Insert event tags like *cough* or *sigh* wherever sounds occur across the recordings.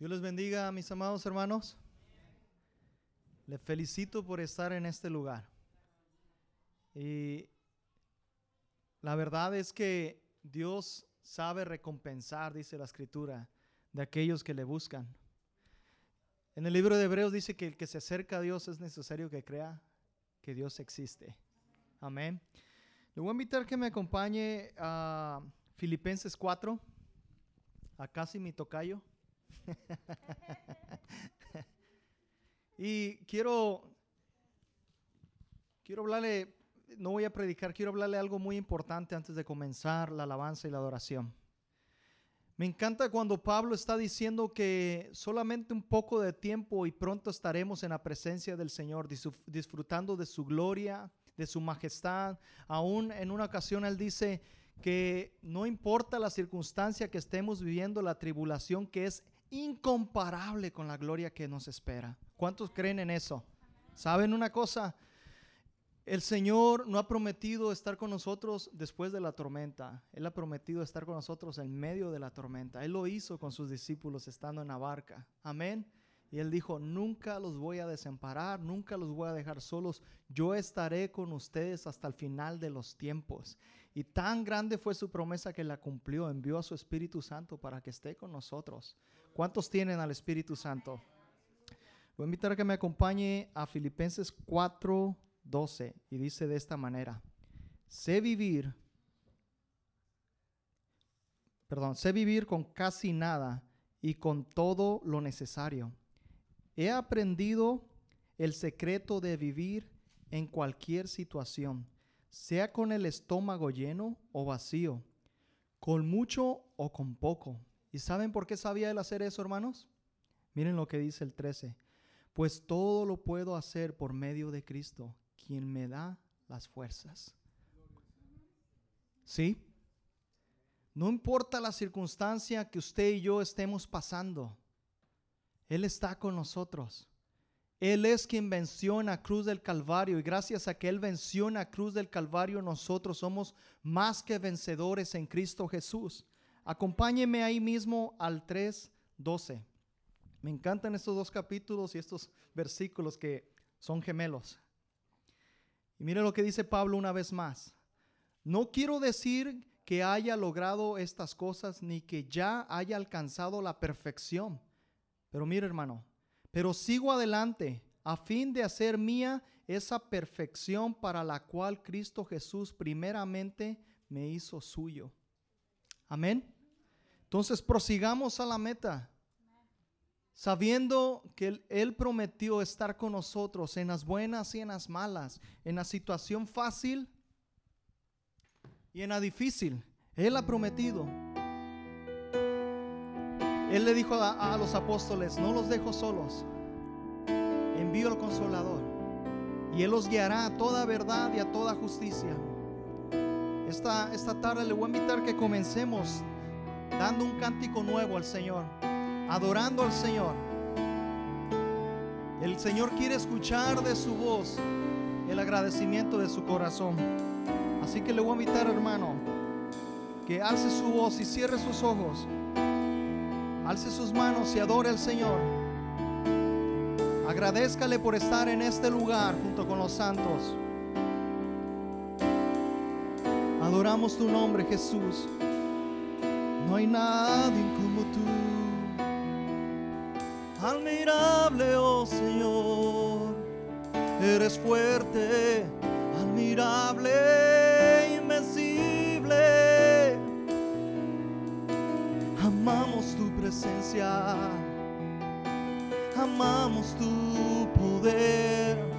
Dios les bendiga, mis amados hermanos. Les felicito por estar en este lugar. Y la verdad es que Dios sabe recompensar, dice la escritura, de aquellos que le buscan. En el libro de Hebreos dice que el que se acerca a Dios es necesario que crea que Dios existe. Amén. Le voy a invitar que me acompañe a Filipenses 4, a casi mi tocayo. Y quiero, quiero hablarle, no voy a predicar, quiero hablarle algo muy importante antes de comenzar la alabanza y la adoración. Me encanta cuando Pablo está diciendo que solamente un poco de tiempo y pronto estaremos en la presencia del Señor, disfrutando de su gloria, de su majestad. Aún en una ocasión él dice que no importa la circunstancia que estemos viviendo, la tribulación que es incomparable con la gloria que nos espera. ¿Cuántos creen en eso? ¿Saben una cosa? El Señor no ha prometido estar con nosotros después de la tormenta. Él ha prometido estar con nosotros en medio de la tormenta. Él lo hizo con sus discípulos estando en la barca. Amén. Y él dijo, nunca los voy a desamparar, nunca los voy a dejar solos. Yo estaré con ustedes hasta el final de los tiempos. Y tan grande fue su promesa que la cumplió. Envió a su Espíritu Santo para que esté con nosotros. ¿Cuántos tienen al Espíritu Santo? Voy a invitar a que me acompañe a Filipenses 4, 12. Y dice de esta manera, sé vivir, perdón, sé vivir con casi nada y con todo lo necesario He aprendido el secreto de vivir en cualquier situación, sea con el estómago lleno o vacío, con mucho o con poco. ¿Y saben por qué sabía él hacer eso, hermanos? Miren lo que dice el 13. Pues todo lo puedo hacer por medio de Cristo, quien me da las fuerzas. ¿Sí? No importa la circunstancia que usted y yo estemos pasando. Él está con nosotros. Él es quien venció en la cruz del Calvario y gracias a que Él venció en la cruz del Calvario nosotros somos más que vencedores en Cristo Jesús. Acompáñeme ahí mismo al 3.12. Me encantan estos dos capítulos y estos versículos que son gemelos. Y mire lo que dice Pablo una vez más. No quiero decir que haya logrado estas cosas ni que ya haya alcanzado la perfección pero mire hermano, pero sigo adelante a fin de hacer mía esa perfección para la cual Cristo Jesús primeramente me hizo suyo. Amén. Entonces prosigamos a la meta, sabiendo que él, prometió estar con nosotros en las buenas y en las malas, en la situación fácil y en la difícil. Él ha prometido. Él le dijo a, los apóstoles, no los dejo solos, envío al consolador y Él los guiará a toda verdad y a toda justicia. Esta, esta tarde le voy a invitar que comencemos dando un cántico nuevo al Señor, adorando al Señor. El Señor quiere escuchar de su voz el agradecimiento de su corazón. Así que le voy a invitar, hermano, que alce su voz y cierre sus ojos. Alce sus manos y adore al Señor. Agradezcale por estar en este lugar junto con los santos. Adoramos tu nombre, Jesús. No hay nadie como tú. Admirable, oh Señor. Eres fuerte, admirable, invencible Amamos tu presencia, amamos tu poder,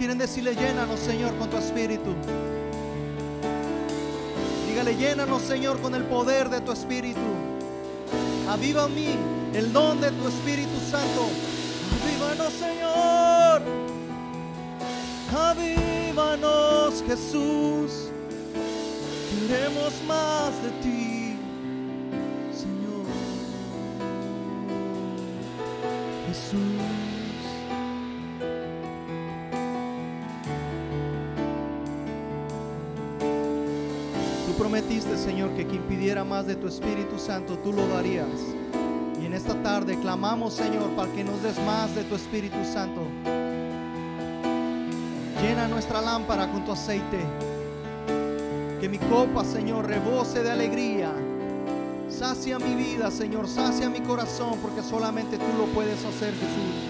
quieren decirle llénanos, Señor, con tu espíritu? Dígale, llénanos, Señor, con el poder de tu espíritu. Aviva a mí el don de tu Espíritu Santo Avívanos, Señor. Avívanos, Jesús. Queremos más de ti, Señor, que quien pidiera más de tu Espíritu Santo, tú lo darías. Y en esta tarde clamamos, Señor, para que nos des más de tu Espíritu Santo. Llena nuestra lámpara con tu aceite. Que mi copa, Señor, rebose de alegría. Sacia mi vida, Señor, sacia mi corazón, porque solamente tú lo puedes hacer, Jesús.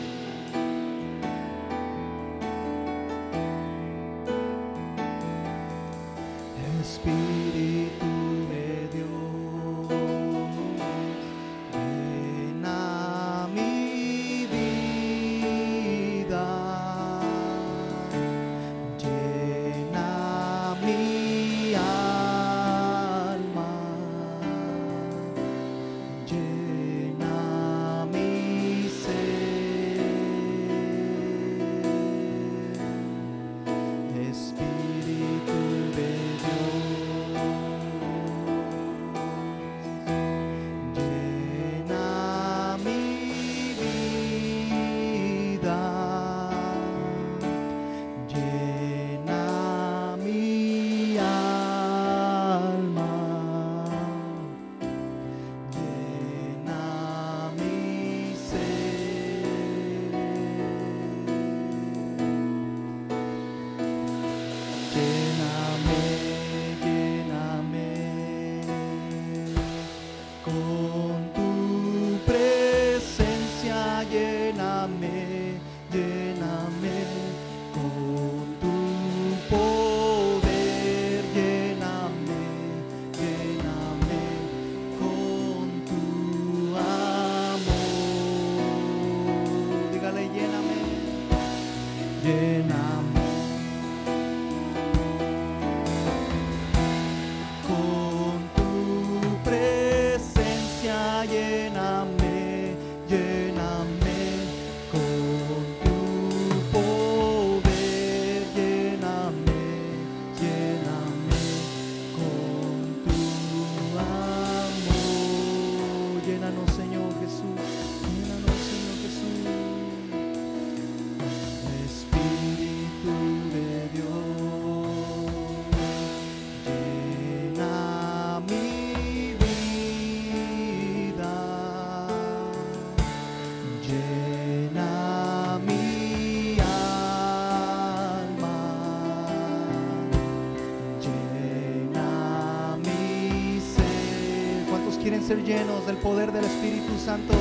Llenos del poder del Espíritu Santo?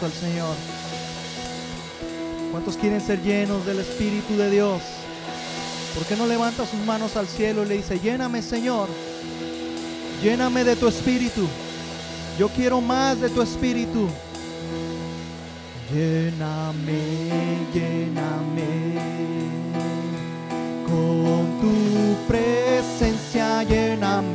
Al Señor? ¿Cuántos quieren ser llenos del Espíritu de Dios? ¿Por qué no levanta sus manos al cielo y le dice, lléname Señor, lléname de tu Espíritu? Yo quiero más de tu Espíritu. Lléname, lléname con tu presencia, lléname,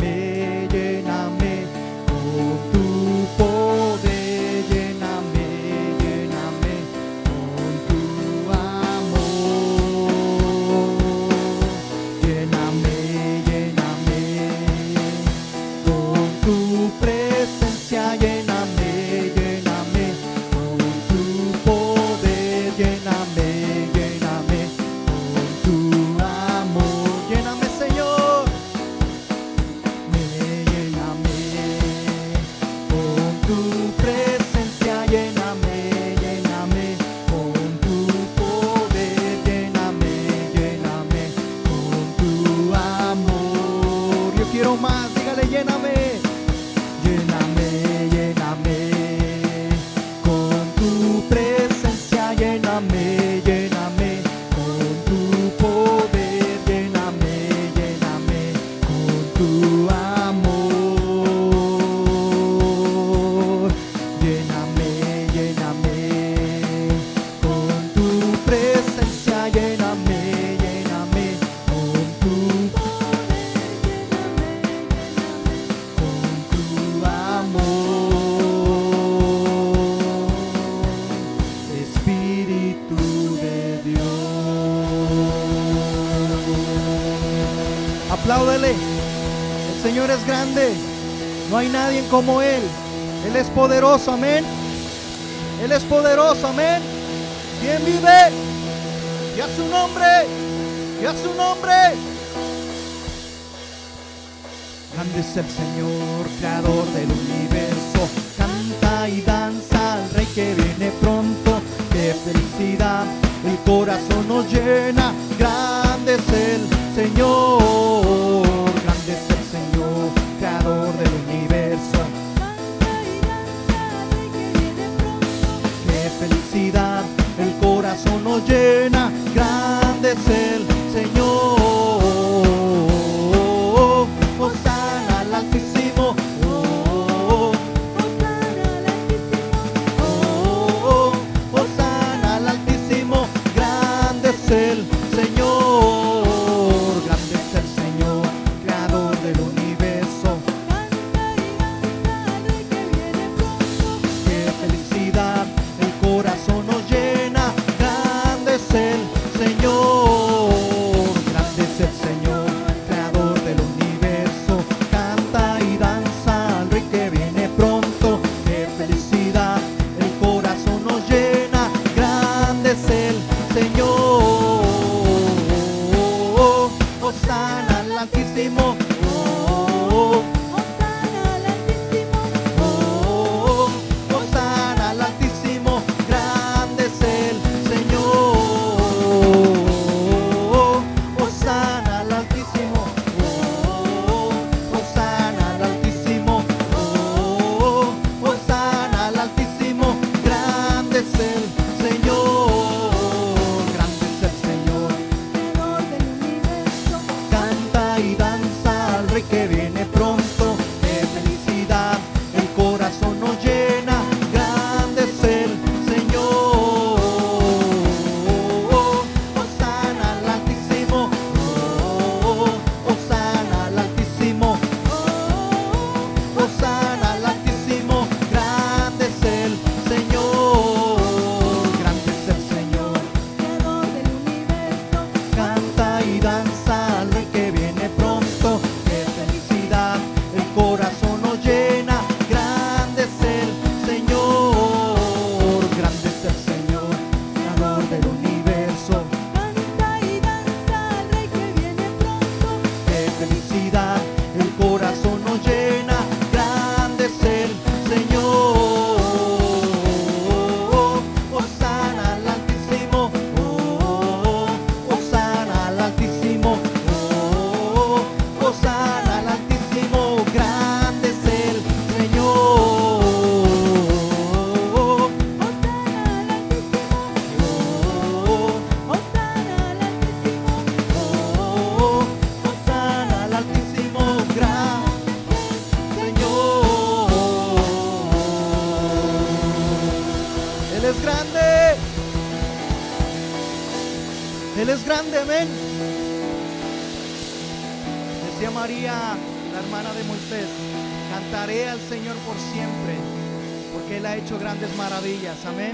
No hay nadie como Él. Él es poderoso, amén. Él es poderoso, amén. ¿Quién vive? Y a su nombre. Y a su nombre. Grande es el Señor, creador del universo. Canta y danza al Rey que viene pronto. Qué felicidad, el corazón nos llena. Grande es el Señor, llena. Grande es el grande, amén. Decía María, la hermana de Moisés, cantaré al Señor por siempre, porque Él ha hecho grandes maravillas, amén.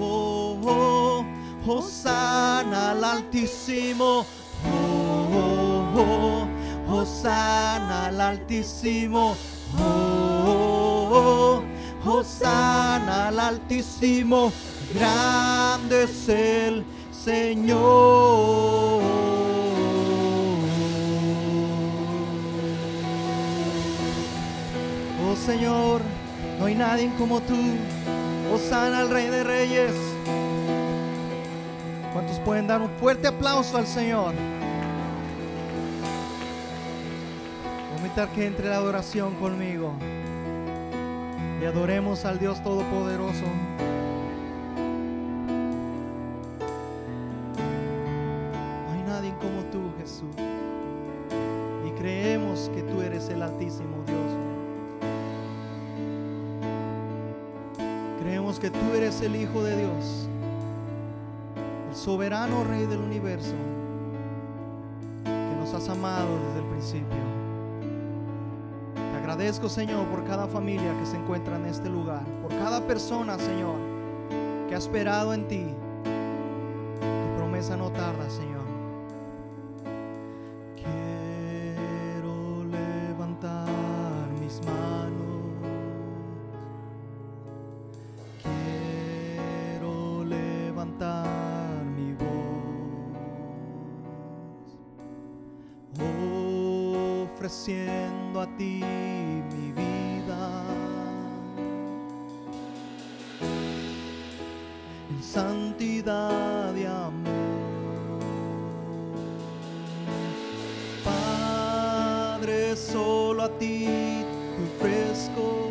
Oh, oh, oh, al Altísimo. Oh, oh, oh, al Altísimo. Oh, oh, oh, al Altísimo. Grande es el Señor. Oh Señor, no hay nadie como tú. Hosanna al Rey de Reyes. ¿Cuántos pueden dar un fuerte aplauso al Señor? Voy a invitar que entre la adoración conmigo y adoremos al Dios Todopoderoso. Que tú eres el Hijo de Dios, el soberano Rey del universo, que nos has amado desde el principio. Te agradezco, Señor, por cada familia que se encuentra en este lugar, por cada persona, Señor, que ha esperado en ti. Tu promesa no tarda, Señor. Y amor. Padre, solo a ti te ofrezco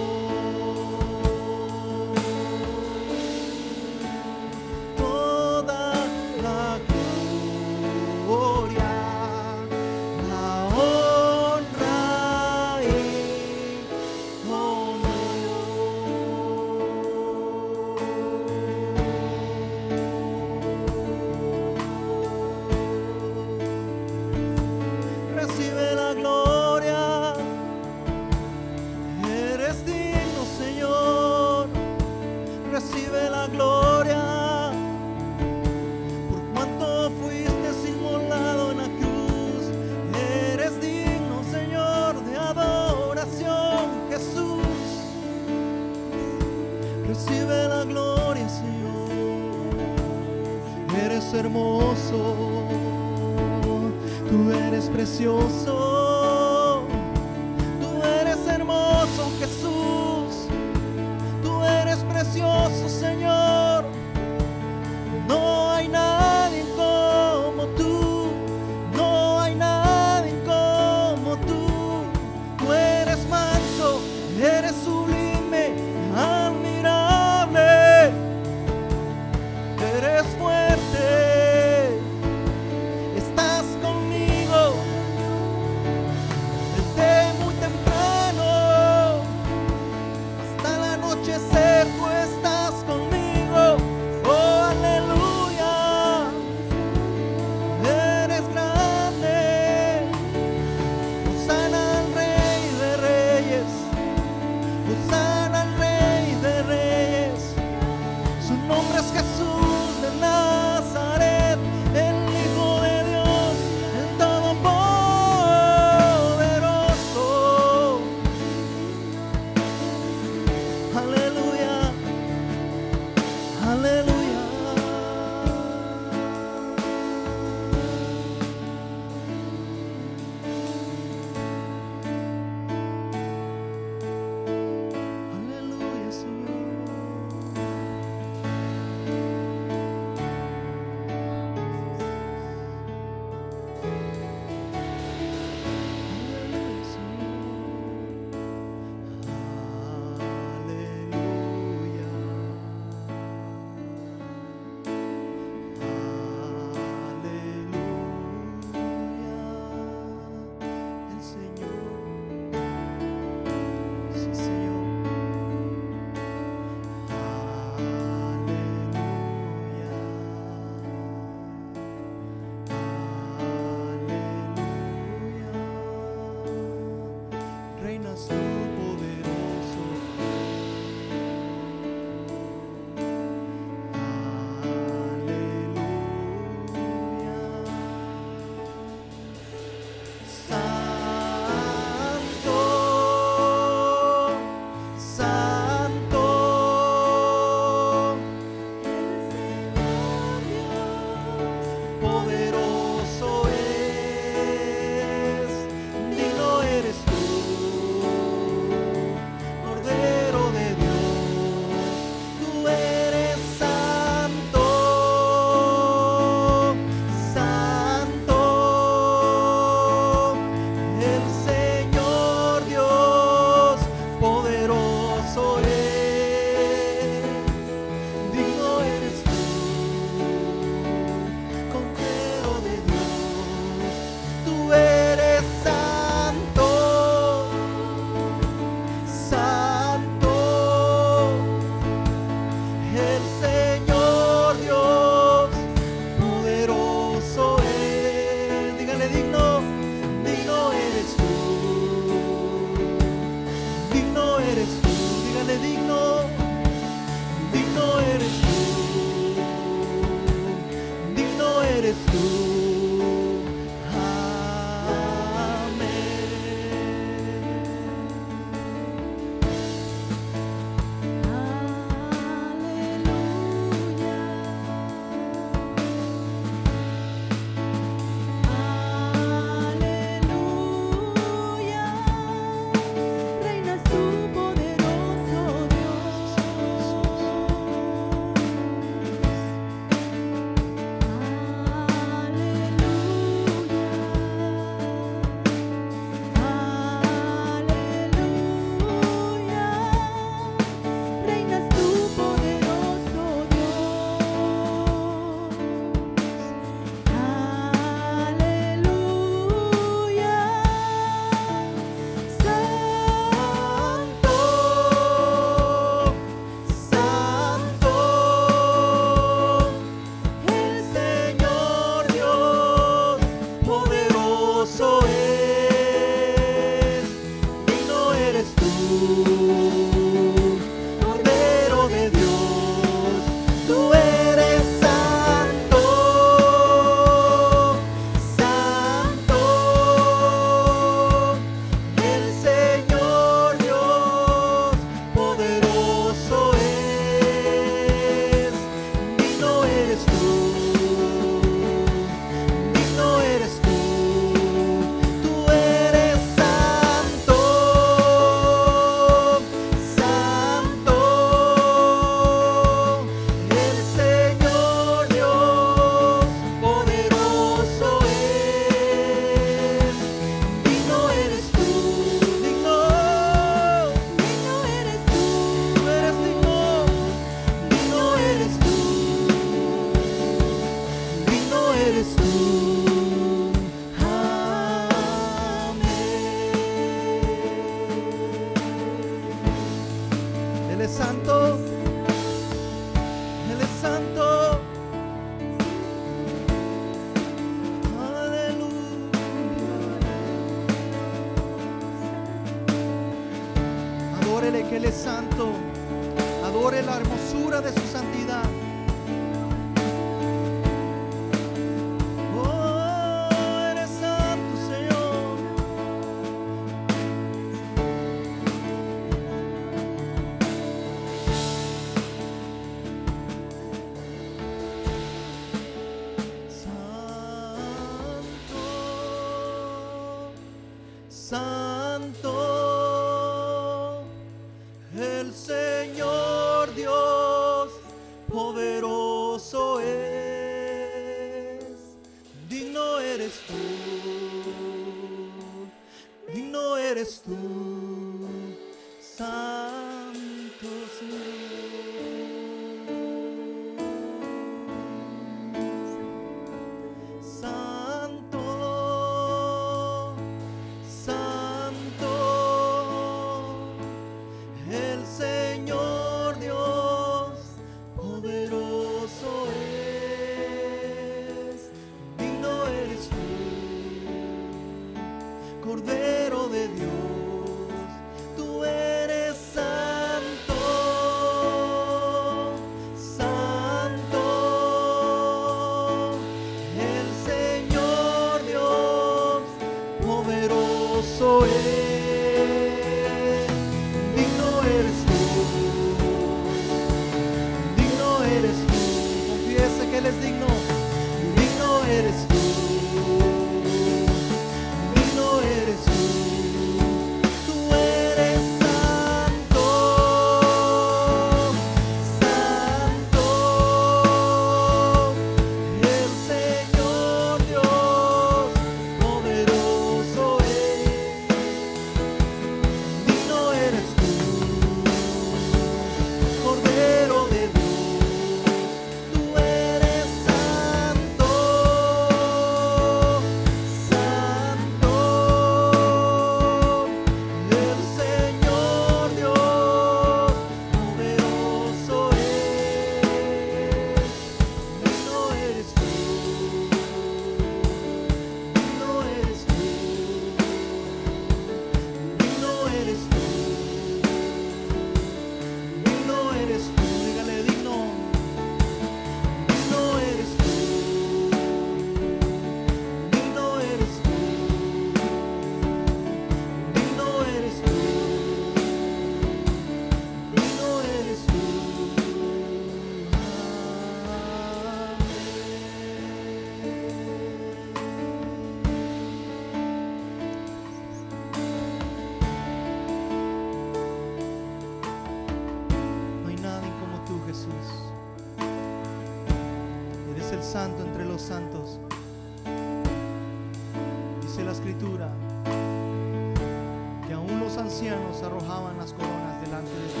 ancianos arrojaban las coronas delante de ti.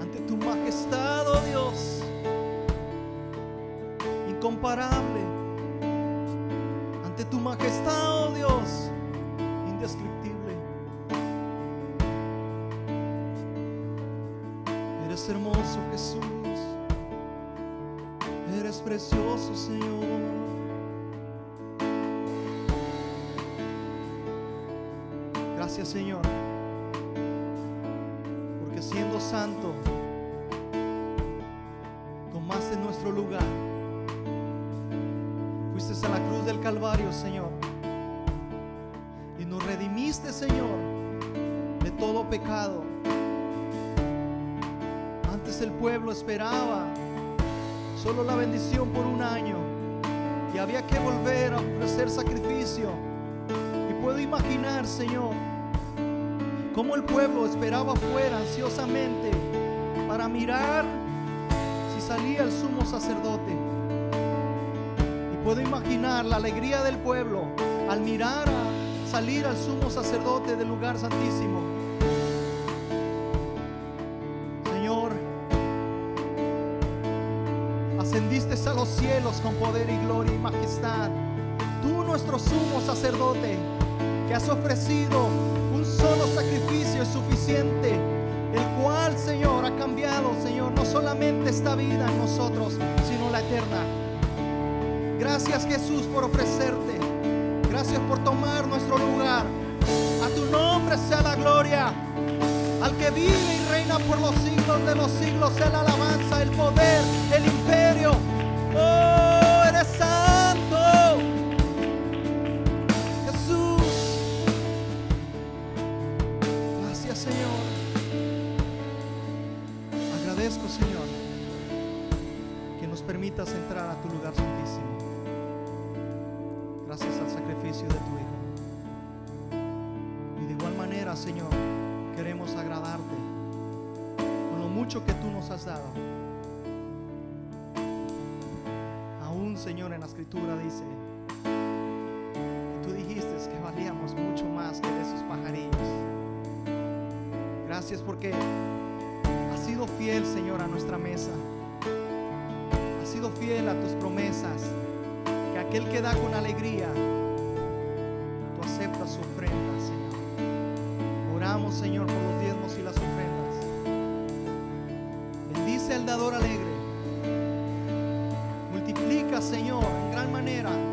Ante tu majestad, oh Dios, incomparable. Señor. Porque siendo santo, tomaste nuestro lugar. Fuiste a la cruz del Calvario, Señor. Y nos redimiste, Señor, de todo pecado. Antes el pueblo esperaba solo la bendición por un año y había que volver a ofrecer sacrificio. Y puedo imaginar, Señor, cómo el pueblo esperaba afuera ansiosamente para mirar si salía el sumo sacerdote. Y puedo imaginar la alegría del pueblo al mirar a salir al sumo sacerdote del lugar santísimo. Señor, ascendiste a los cielos con poder y gloria y majestad. Tú, nuestro sumo sacerdote, que has ofrecido un solo sacrificio es suficiente, el cual, Señor, ha cambiado, Señor, no solamente esta vida en nosotros, sino la eterna. Gracias, Jesús, por ofrecerte. Gracias por tomar nuestro lugar. A tu nombre sea la gloria. Al que vive y reina por los siglos de los siglos, sea la alabanza, el poder, el imperio. Oh, eres santo. Nos has dado. Aún, Señor, en la escritura dice que tú dijiste que valíamos mucho más que esos pajarillos. Gracias porque has sido fiel, Señor, a nuestra mesa. Has sido fiel a tus promesas. Que aquel que da con alegría, tú aceptas su ofrenda, Señor. Oramos, Señor, por dador alegre. Multiplica, Señor, en gran manera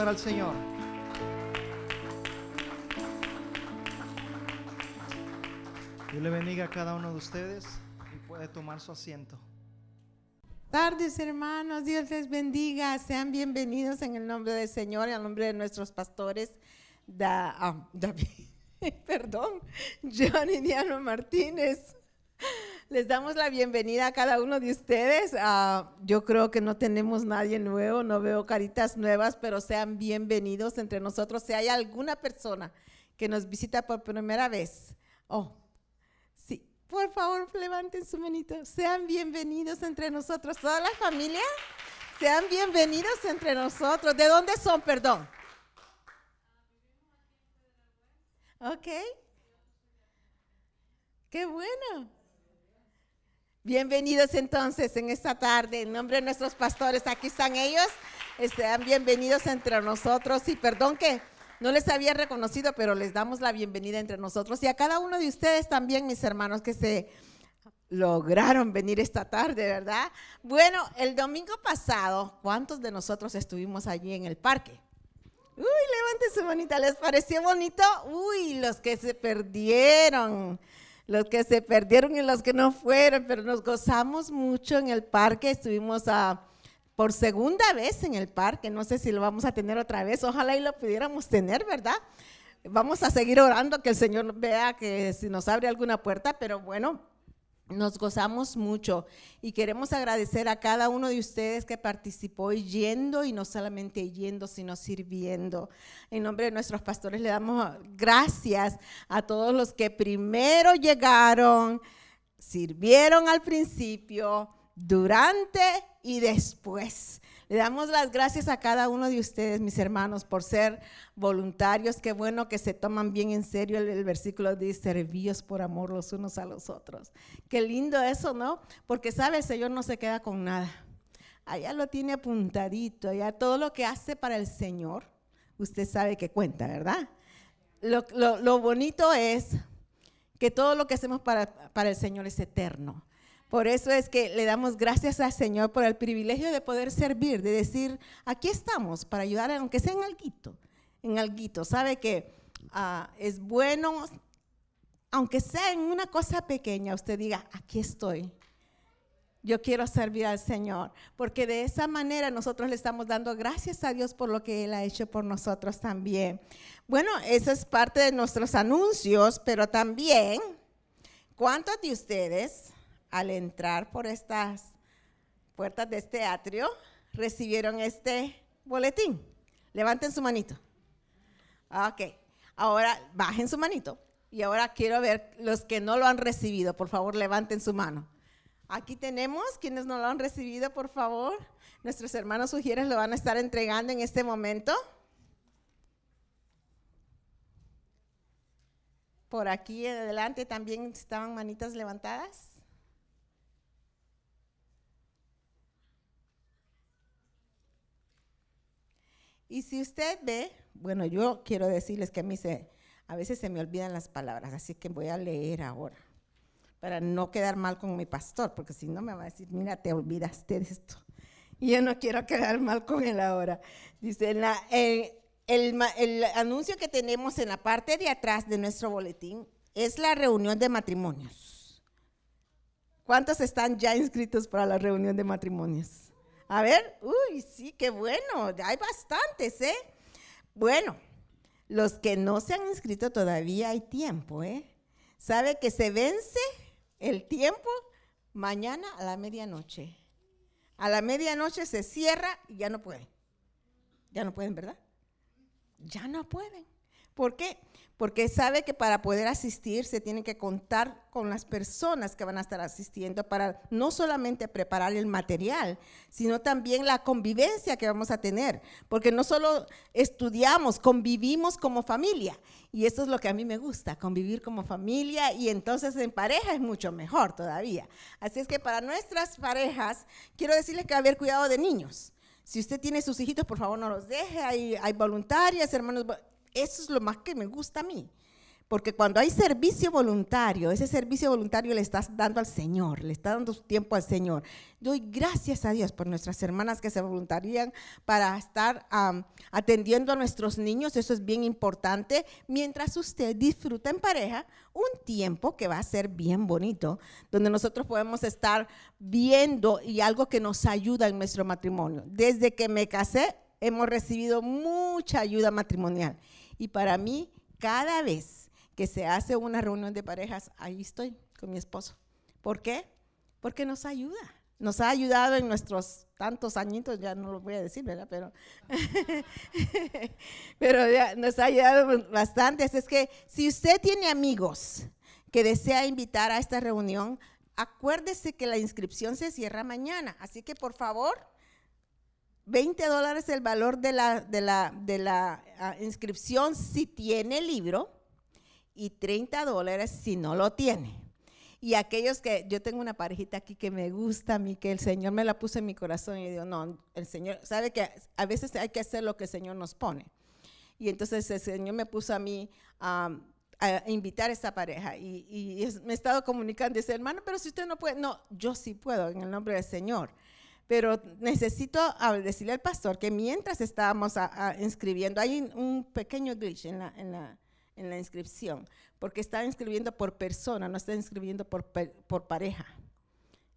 para el Señor. Dios le bendiga a cada uno de ustedes y puede tomar su asiento. Tardes, hermanos, Dios les bendiga. Sean bienvenidos en el nombre del Señor y el nombre de nuestros pastores, Da- ah, David, *laughs* perdón, John y Diana Martínez. Les damos la bienvenida a cada uno de ustedes. Ah, yo creo que no tenemos nadie nuevo, no veo caritas nuevas, pero sean bienvenidos entre nosotros. Si hay alguna persona que nos visita por primera vez, oh, Sí, por favor, levanten su manito. Sean bienvenidos entre nosotros. Toda la familia, sean bienvenidos entre nosotros. ¿De dónde son, perdón? Ok. Qué bueno. Bienvenidos entonces en esta tarde. En nombre de nuestros pastores, aquí están ellos. Sean bienvenidos entre nosotros. Y perdón que no les había reconocido, pero les damos la bienvenida entre nosotros. Y a cada uno de ustedes también, mis hermanos, que se lograron venir esta tarde, ¿verdad? Bueno, el domingo pasado, ¿cuántos de nosotros estuvimos allí en el parque? Uy, levanten su manita, ¿les pareció bonito? Uy, los que se perdieron, los que se perdieron y los que no fueron, pero nos gozamos mucho en el parque, estuvimos a, por segunda vez en el parque, no sé si lo vamos a tener otra vez, ojalá y lo pudiéramos tener, ¿verdad? Vamos a seguir orando que el Señor vea que si nos abre alguna puerta, pero bueno, nos gozamos mucho y queremos agradecer a cada uno de ustedes que participó yendo y no solamente yendo, sino sirviendo. En nombre de nuestros pastores le damos gracias a todos los que primero llegaron, sirvieron al principio, durante y después. Le damos las gracias a cada uno de ustedes, mis hermanos, por ser voluntarios. Qué bueno que se toman bien en serio el, versículo de servíos por amor los unos a los otros. Qué lindo eso, ¿no? Porque sabe, el Señor no se queda con nada. Allá lo tiene apuntadito, allá todo lo que hace para el Señor. usted sabe que cuenta, ¿verdad? Lo, lo- lo bonito es que todo lo que hacemos para, para el Señor es eterno. Por eso es que le damos gracias al Señor por el privilegio de poder servir, de decir, aquí estamos para ayudar, aunque sea en alguito, en alguito. Sabe que ah, es bueno, aunque sea en una cosa pequeña, usted diga, aquí estoy. Yo quiero servir al Señor, porque de esa manera nosotros le estamos dando gracias a Dios por lo que Él ha hecho por nosotros también. Bueno, eso es parte de nuestros anuncios, pero también, ¿cuántos de ustedes al entrar por estas puertas de este atrio recibieron este boletín? Levanten su manito. Ok, ahora bajen su manito. Y ahora quiero ver los que no lo han recibido. Por favor, levanten su mano. Aquí tenemos quienes no lo han recibido, por favor. Nuestros hermanos sugieres lo van a estar entregando en este momento. Por aquí adelante también estaban manitas levantadas. Y si usted ve, bueno, yo quiero decirles que a mí se, a veces se me olvidan las palabras, así que voy a leer ahora para no quedar mal con mi pastor, porque si no me va a decir, mira, te olvidaste de esto. Y yo no quiero quedar mal con él ahora. Dice, la- el, ma- el anuncio que tenemos en la parte de atrás de nuestro boletín es la reunión de matrimonios. ¿Cuántos están ya inscritos para la reunión de matrimonios? A ver, uy, sí, qué bueno, hay bastantes, ¿eh? Bueno, los que no se han inscrito todavía hay tiempo, ¿eh? ¿Sabe que se vence el tiempo mañana a la medianoche? A la medianoche se cierra y ya no pueden. Ya no pueden, ¿verdad? Ya no pueden. ¿Por qué? Porque sabe que para poder asistir se tiene que contar con las personas que van a estar asistiendo para no solamente preparar el material, sino también la convivencia que vamos a tener. Porque no solo estudiamos, convivimos como familia. Y eso es lo que a mí me gusta, convivir como familia y entonces en pareja es mucho mejor todavía. Así es que para nuestras parejas, quiero decirles que va a haber cuidado de niños. Si usted tiene sus hijitos, por favor no los deje. Hay, hay voluntarias, hermanos. Eso es lo más que me gusta a mí. Porque cuando hay servicio voluntario, ese servicio voluntario le estás dando al Señor, le está dando su tiempo al Señor. Doy gracias a Dios por nuestras hermanas que se voluntarían para estar atendiendo a nuestros niños, eso es bien importante, mientras usted disfruta en pareja un tiempo que va a ser bien bonito, donde nosotros podemos estar viendo y algo que nos ayuda en nuestro matrimonio. Desde que me casé, hemos recibido mucha ayuda matrimonial. Y para mí, cada vez que se hace una reunión de parejas, ahí estoy con mi esposo. ¿Por qué? Porque nos ayuda. Nos ha ayudado en nuestros tantos añitos, ya no lo voy a decir, ¿verdad? Pero, *laughs* pero ya nos ha ayudado bastante. Es que si usted tiene amigos que desea invitar a esta reunión, acuérdese que la inscripción se cierra mañana. Así que por favor, 20 dólares el valor de la, de la, de la ah, inscripción si tiene el libro y 30 dólares si no lo tiene. Y aquellos que, yo tengo una parejita aquí que me gusta a mí, que el Señor me la puso en mi corazón y digo, no, el Señor, sabe que a veces hay que hacer lo que el Señor nos pone. Y entonces el Señor me puso a mí am, a invitar a esta pareja y, y me he estado comunicando dice, hermano, pero si usted no puede, no, yo sí puedo en el nombre del Señor. Pero necesito decirle al pastor que mientras estábamos ah, ah, inscribiendo, hay un- pequeño glitch en la, en la, en la inscripción, porque está inscribiendo por persona, no está inscribiendo por, por pareja.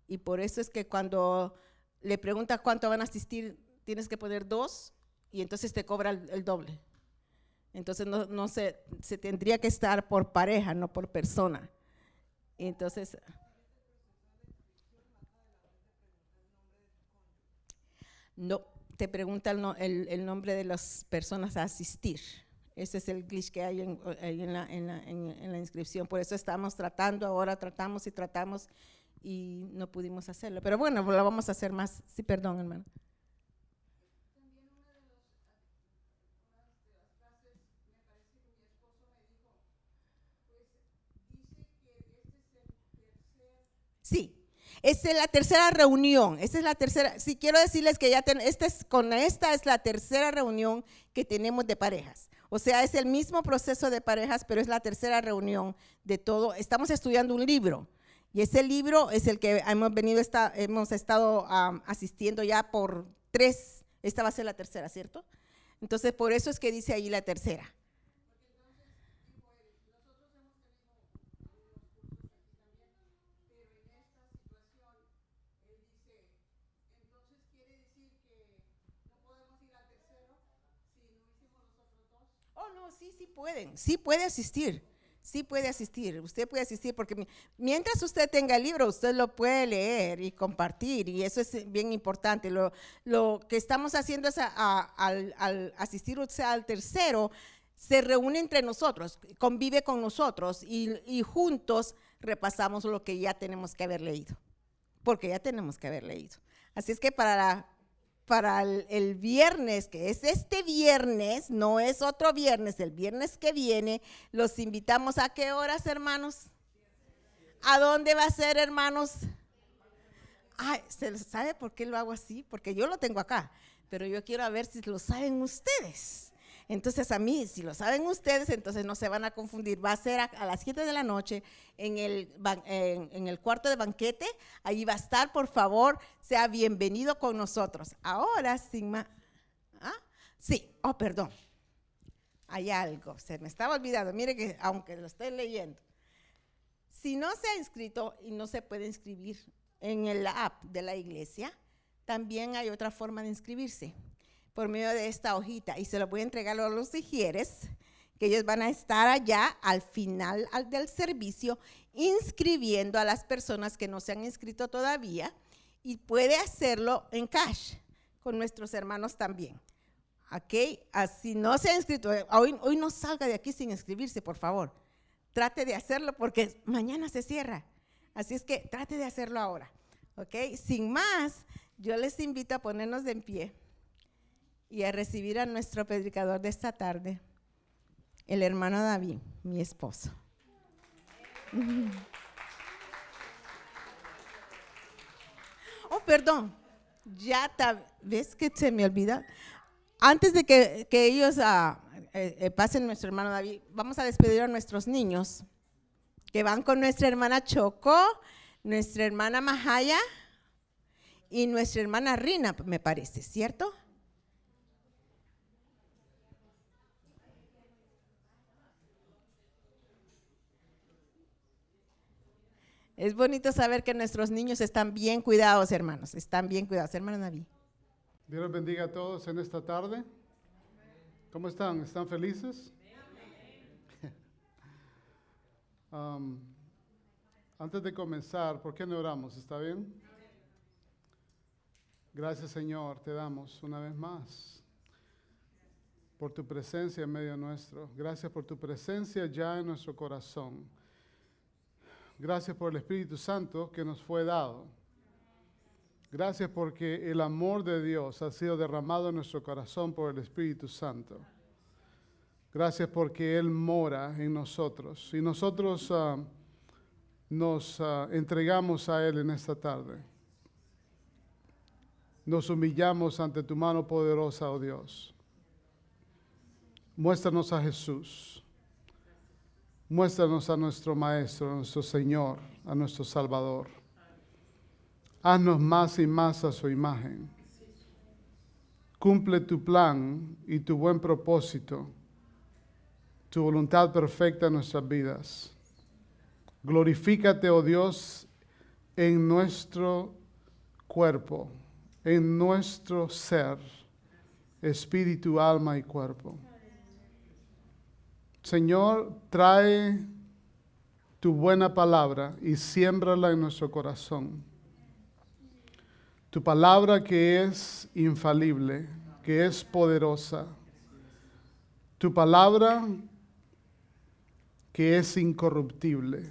Y por eso es que cuando le pregunta cuánto van a asistir, tienes que poner dos y entonces te cobra el, el doble. Entonces no, no se, se tendría que estar por pareja, no por persona. Entonces... No, te pregunta el, el- nombre de las personas a asistir. Ese es el glitch que hay en, la, en la- en la inscripción. Por eso estamos tratando, ahora tratamos y tratamos y no pudimos hacerlo. Pero bueno, lo vamos a hacer más. Sí, perdón, hermano. Sí, Es la tercera reunión. Esta es la tercera. Si quiero decirles que ya ten- esta es, con esta es la tercera reunión que tenemos de parejas. O sea, es el mismo proceso de parejas, pero es la tercera reunión de todo. Estamos estudiando un libro. Y ese libro es el que hemos venido, esta- hemos estado asistiendo ya por tres. Esta va a ser la tercera, ¿cierto? Entonces, por eso es que dice ahí la tercera. Oh, no, sí, sí pueden, sí puede asistir, sí puede asistir, usted puede asistir porque mi- mientras usted tenga el libro, usted lo puede leer y compartir y eso es bien importante. Lo, que estamos haciendo es a- al, asistir al tercero, se reúne entre nosotros, convive con nosotros y, y juntos repasamos lo que ya tenemos que haber leído, porque ya tenemos que haber leído. Así es que para para el, viernes, que es este viernes, no es otro viernes, el viernes que viene, los invitamos a qué horas, hermanos? ¿A dónde va a ser, hermanos? Ay, ¿se sabe por qué lo hago así? Porque yo lo tengo acá, pero yo quiero ver si lo saben ustedes. Entonces a mí, si lo saben ustedes, entonces no se van a confundir. Va a ser a, las 7 de la noche en el, en, el cuarto de banquete. Ahí va a estar, por favor, sea bienvenido con nosotros. Ahora, sin. ¿Ah? Sí, oh, perdón. Hay algo, se me estaba olvidando. Mire que aunque lo estoy leyendo. Si no se ha inscrito y no se puede inscribir en el app de la iglesia, también hay otra forma de inscribirse por medio de esta hojita y se lo voy a entregar a los hijieres, que ellos van a estar allá al final al- del servicio inscribiendo a las personas que no se han inscrito todavía y puede hacerlo en cash con nuestros hermanos también. ¿Ok? Así no se ha inscrito, eh, hoy, hoy no salga de aquí sin inscribirse, por favor. Trate de hacerlo porque mañana se cierra. Así es que trate de hacerlo ahora. ¿Ok? Sin más, yo les invito a ponernos de en pie y a recibir a nuestro predicador de esta tarde, el hermano David, mi esposo. Oh, perdón. Ya ves que se me olvida. Antes de que, que ellos ah, eh, eh, pasen nuestro hermano David, vamos a despedir a nuestros niños que van con nuestra hermana Choco, nuestra hermana Mahaya y nuestra hermana Rina, me parece, ¿cierto? Es bonito saber que nuestros niños están bien cuidados, hermanos, están bien cuidados. Hermano David. Dios los bendiga a todos en esta tarde. ¿Cómo están? ¿Están felices? *laughs* Um, antes de comenzar, ¿por qué no oramos? ¿Está bien? Gracias Señor, te damos una vez más por tu presencia en medio nuestro. Gracias por tu presencia ya en nuestro corazón. Gracias por el Espíritu Santo que nos fue dado. Gracias porque el amor de Dios ha sido derramado en nuestro corazón por el Espíritu Santo. Gracias porque Él mora en nosotros y nosotros ah, nos ah, entregamos a Él en esta tarde. Nos humillamos ante tu mano poderosa, oh Dios. Muéstranos a Jesús. Muéstranos a nuestro Maestro, a nuestro Señor, a nuestro Salvador. Haznos más y más a su imagen. Cumple tu plan y tu buen propósito, tu voluntad perfecta en nuestras vidas. Glorifícate, oh Dios, en nuestro cuerpo, en nuestro ser, espíritu, alma y cuerpo. Señor, trae tu buena palabra y siémbrala en nuestro corazón. Tu palabra que es infalible, que es poderosa. Tu palabra que es incorruptible,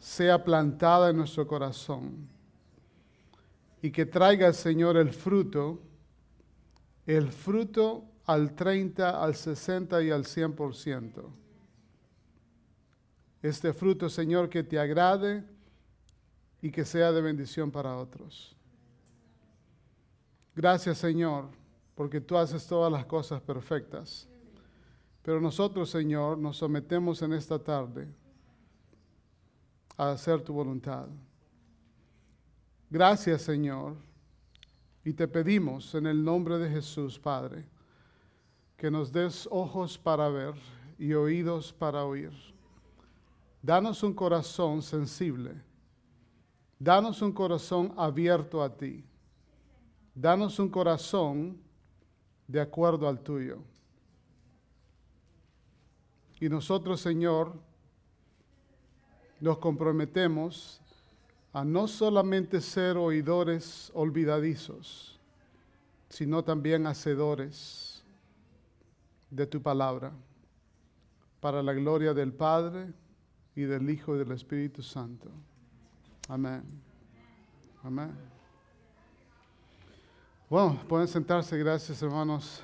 sea plantada en nuestro corazón. Y que traiga, Señor, el fruto, el fruto al 30, al 60 y al 100%. Este fruto, Señor, que te agrade y que sea de bendición para otros. Gracias Señor, porque tú haces todas las cosas perfectas. Pero nosotros, Señor, nos sometemos en esta tarde a hacer tu voluntad. Gracias, Señor. Y te pedimos en el nombre de Jesús, Padre, que nos des ojos para ver y oídos para oír. Danos un corazón sensible. Danos un corazón abierto a ti. Danos un corazón de acuerdo al tuyo. Y nosotros, Señor, nos comprometemos a no solamente ser oidores olvidadizos, sino también hacedores de tu palabra, para la gloria del Padre y del Hijo y del Espíritu Santo. Amén. Amén. Bueno, pueden sentarse, gracias hermanos.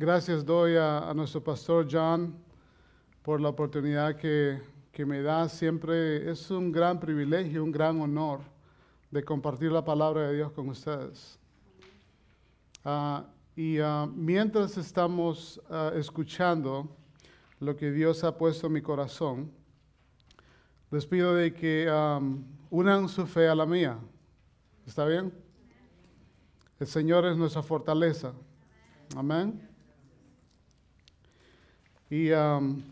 Gracias doy a, nuestro pastor John por la oportunidad que, que me da. Siempre es un gran privilegio, un gran honor de compartir la palabra de Dios con ustedes. Ah, y ah, mientras estamos ah, escuchando lo que Dios ha puesto en mi corazón, les pido de que unan su fe a la mía. ¿Está bien? El Señor es nuestra fortaleza. Amén. Y am,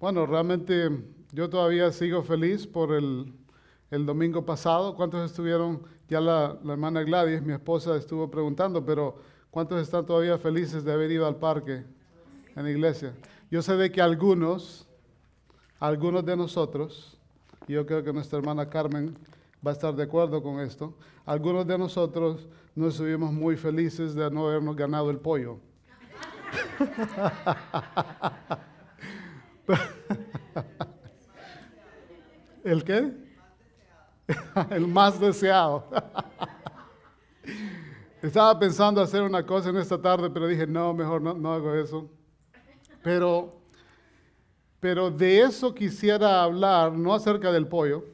bueno, realmente yo todavía sigo feliz por el, el domingo pasado. ¿Cuántos estuvieron? Ya la, hermana Gladys, mi esposa, estuvo preguntando, pero ¿cuántos están todavía felices de haber ido al parque en la iglesia? Yo sé de que algunos, algunos de nosotros, yo creo que nuestra hermana Carmen va a estar de acuerdo con esto, algunos de nosotros nos estuvimos muy felices de no habernos ganado el pollo. *laughs* ¿El qué? *laughs* El más deseado. *laughs* Estaba pensando hacer una cosa en esta tarde, pero dije, no, mejor no, no hago eso. Pero, pero de eso quisiera hablar, no acerca del pollo.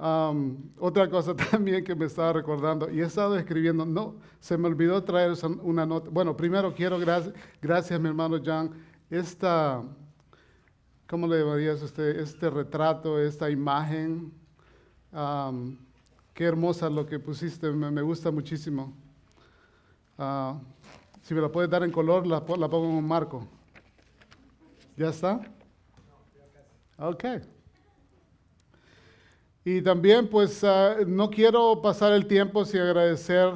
Am, otra cosa *laughs* también que me estaba recordando, y he estado escribiendo, no, se me olvidó traer una nota. Bueno, primero quiero, gracias, gracias mi hermano John, esta, ¿cómo le llamarías usted? Este retrato, esta imagen, am, qué hermosa lo que pusiste, me, me gusta muchísimo. Ah, si me la puedes dar en color, la, la pongo en un marco. ¿Ya está? Ok. Y también, pues, ah, no quiero pasar el tiempo sin agradecer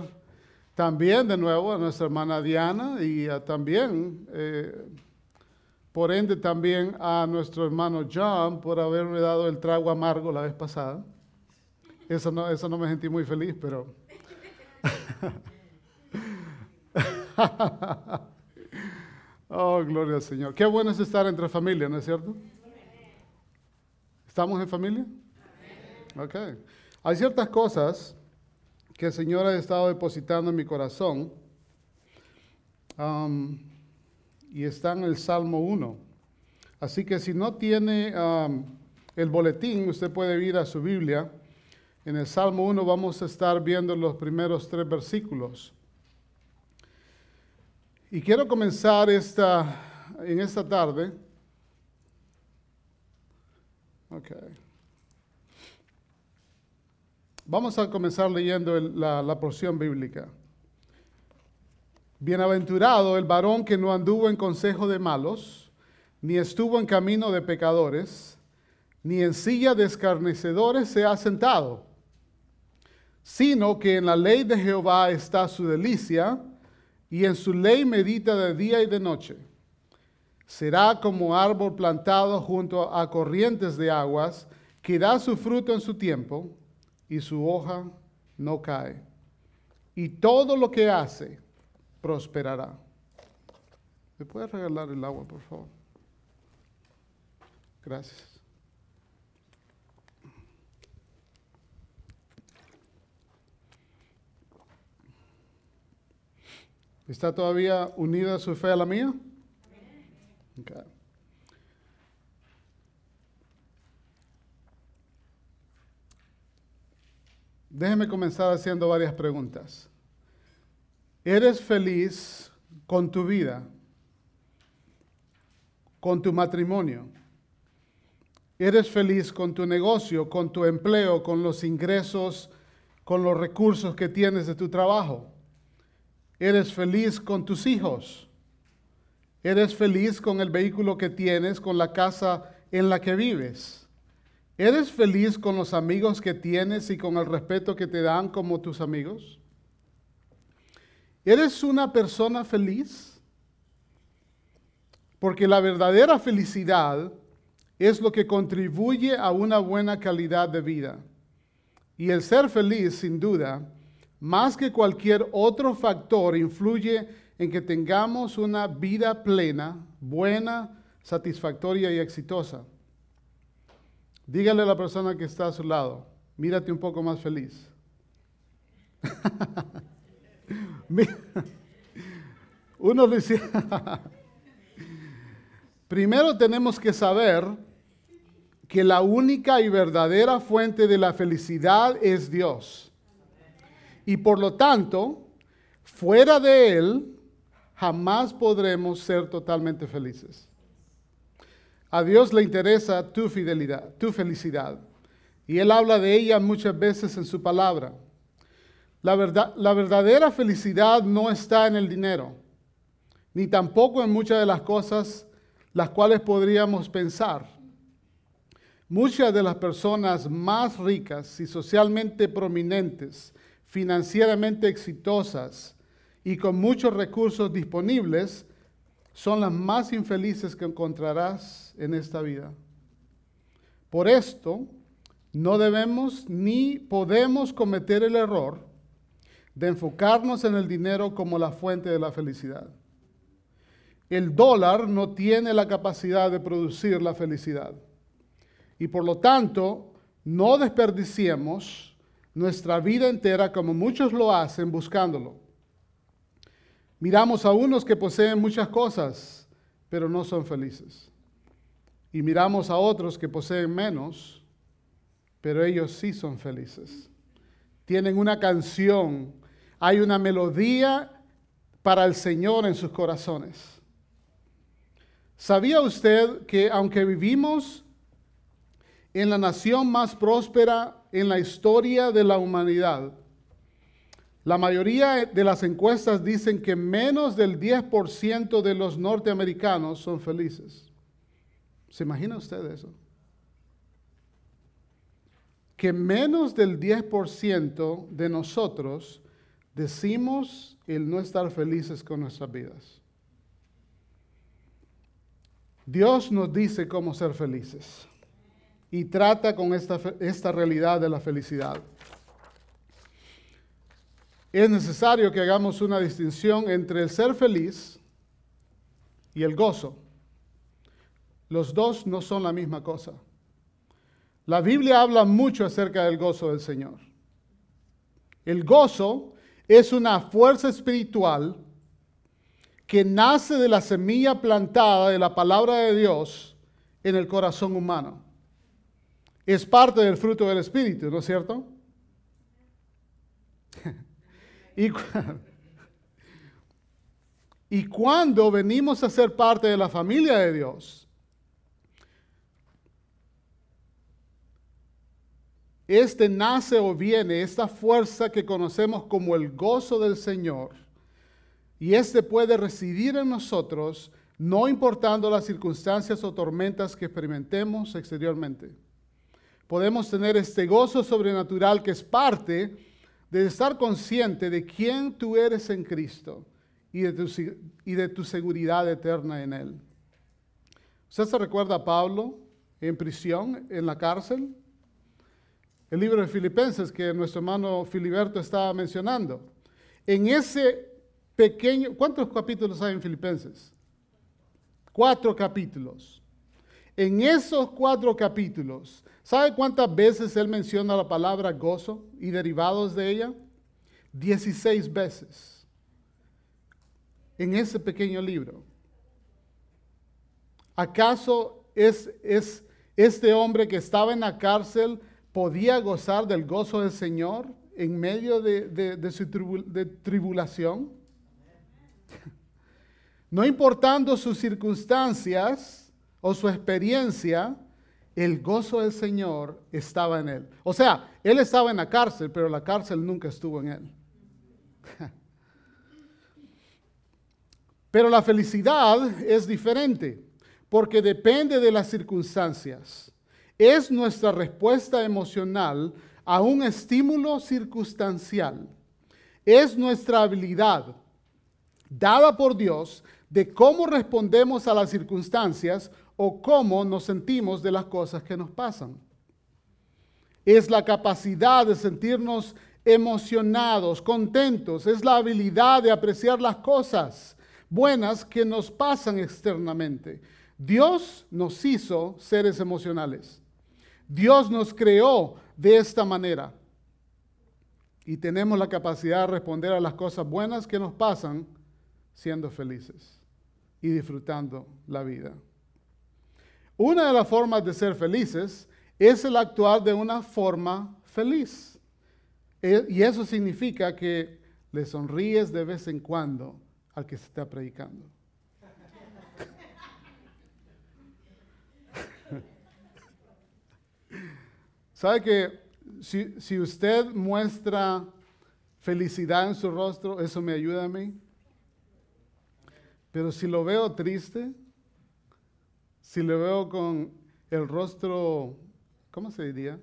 también de nuevo a nuestra hermana Diana y ah, también, eh, por ende, también a nuestro hermano John por haberme dado el trago amargo la vez pasada. Eso no, eso no me sentí muy feliz, pero... *laughs* oh, gloria al Señor. Qué bueno es estar entre familia, ¿no es cierto? ¿Estamos en familia? Ok. Hay ciertas cosas que el Señor ha estado depositando en mi corazón um, y está en el Salmo 1. Así que si no tiene um, el boletín, usted puede ir a su Biblia. En el Salmo 1 vamos a estar viendo los primeros tres versículos. Y quiero comenzar esta, en esta tarde. Okay. Vamos a comenzar leyendo la, la porción bíblica. Bienaventurado el varón que no anduvo en consejo de malos, ni estuvo en camino de pecadores, ni en silla de escarnecedores se ha sentado, sino que en la ley de Jehová está su delicia, y en su ley medita de día y de noche. Será como árbol plantado junto a corrientes de aguas, que da su fruto en su tiempo, y su hoja no cae. Y todo lo que hace prosperará. ¿Me puede regalar el agua, por favor? Gracias. ¿Está todavía unida su fe a la mía? Déjeme comenzar haciendo varias preguntas. ¿Eres feliz con tu vida? ¿Con tu matrimonio? ¿Eres feliz con tu negocio, con tu empleo, con los ingresos, con los recursos que tienes de tu trabajo? ¿Eres feliz con tus hijos? ¿Eres feliz con el vehículo que tienes, con la casa en la que vives? ¿Eres feliz con los amigos que tienes y con el respeto que te dan como tus amigos? ¿Eres una persona feliz? Porque la verdadera felicidad es lo que contribuye a una buena calidad de vida. Y el ser feliz, sin duda, más que cualquier otro factor, influye en que tengamos una vida plena, buena, satisfactoria y exitosa. Dígale a la persona que está a su lado, mírate un poco más feliz. *laughs* Uno dice, *laughs* primero tenemos que saber que la única y verdadera fuente de la felicidad es Dios. Y por lo tanto, fuera de Él, jamás podremos ser totalmente felices. A Dios le interesa tu fidelidad, tu felicidad. Y Él habla de ella muchas veces en su palabra. La, verdad, la verdadera felicidad no está en el dinero, ni tampoco en muchas de las cosas las cuales podríamos pensar. Muchas de las personas más ricas y socialmente prominentes, financieramente exitosas y con muchos recursos disponibles, son las más infelices que encontrarás en esta vida. Por esto, no debemos ni podemos cometer el error de enfocarnos en el dinero como la fuente de la felicidad. El dólar no tiene la capacidad de producir la felicidad. Y por lo tanto, no desperdiciemos nuestra vida entera como muchos lo hacen buscándolo. Miramos a unos que poseen muchas cosas, pero no son felices. Y miramos a otros que poseen menos, pero ellos sí son felices. Tienen una canción, hay una melodía para el Señor en sus corazones. ¿Sabía usted que aunque vivimos en la nación más próspera en la historia de la humanidad, la mayoría de las encuestas dicen que menos del 10% de los norteamericanos son felices. ¿Se imagina usted eso? Que menos del 10% de nosotros decimos el no estar felices con nuestras vidas. Dios nos dice cómo ser felices y trata con esta, esta realidad de la felicidad. Es necesario que hagamos una distinción entre el ser feliz y el gozo. Los dos no son la misma cosa. La Biblia habla mucho acerca del gozo del Señor. El gozo es una fuerza espiritual que nace de la semilla plantada de la palabra de Dios en el corazón humano. Es parte del fruto del Espíritu, ¿no es cierto? *laughs* *laughs* y, cuando venimos a ser parte de la familia de Dios, este nace o viene, esta fuerza que conocemos como el gozo del Señor, y este puede residir en nosotros, no importando las circunstancias o tormentas que experimentemos exteriormente. Podemos tener este gozo sobrenatural que es parte de estar consciente de quién tú eres en Cristo y de tu, y de tu seguridad eterna en Él. ¿Usted se recuerda a Pablo en prisión, en la cárcel? El libro de Filipenses que nuestro hermano Filiberto estaba mencionando. En ese pequeño, ¿cuántos capítulos hay en Filipenses? Cuatro capítulos. En esos cuatro capítulos, ¿sabe cuántas veces él menciona la palabra gozo y derivados de ella? Dieciséis veces. En ese pequeño libro. ¿Acaso es, es este hombre que estaba en la cárcel podía gozar del gozo del Señor en medio de, su tribulación? No importando sus circunstancias o su experiencia, el gozo del Señor estaba en él. O sea, él estaba en la cárcel, pero la cárcel nunca estuvo en él. Pero la felicidad es diferente, porque depende de las circunstancias. Es nuestra respuesta emocional a un estímulo circunstancial. Es nuestra habilidad dada por Dios de cómo respondemos a las circunstancias o cómo nos sentimos de las cosas que nos pasan. Es la capacidad de sentirnos emocionados, contentos, es la habilidad de apreciar las cosas buenas que nos pasan externamente. Dios nos hizo seres emocionales. Dios nos creó de esta manera. Y tenemos la capacidad de responder a las cosas buenas que nos pasan siendo felices y disfrutando la vida. Una de las formas de ser felices es el actuar de una forma feliz. E- Y eso significa que le sonríes de vez en cuando al que se está predicando. ¿Sabe que si, si usted muestra felicidad en su rostro, eso me ayuda a mí? Pero si lo veo triste, si lo veo con el rostro, ¿cómo se diría?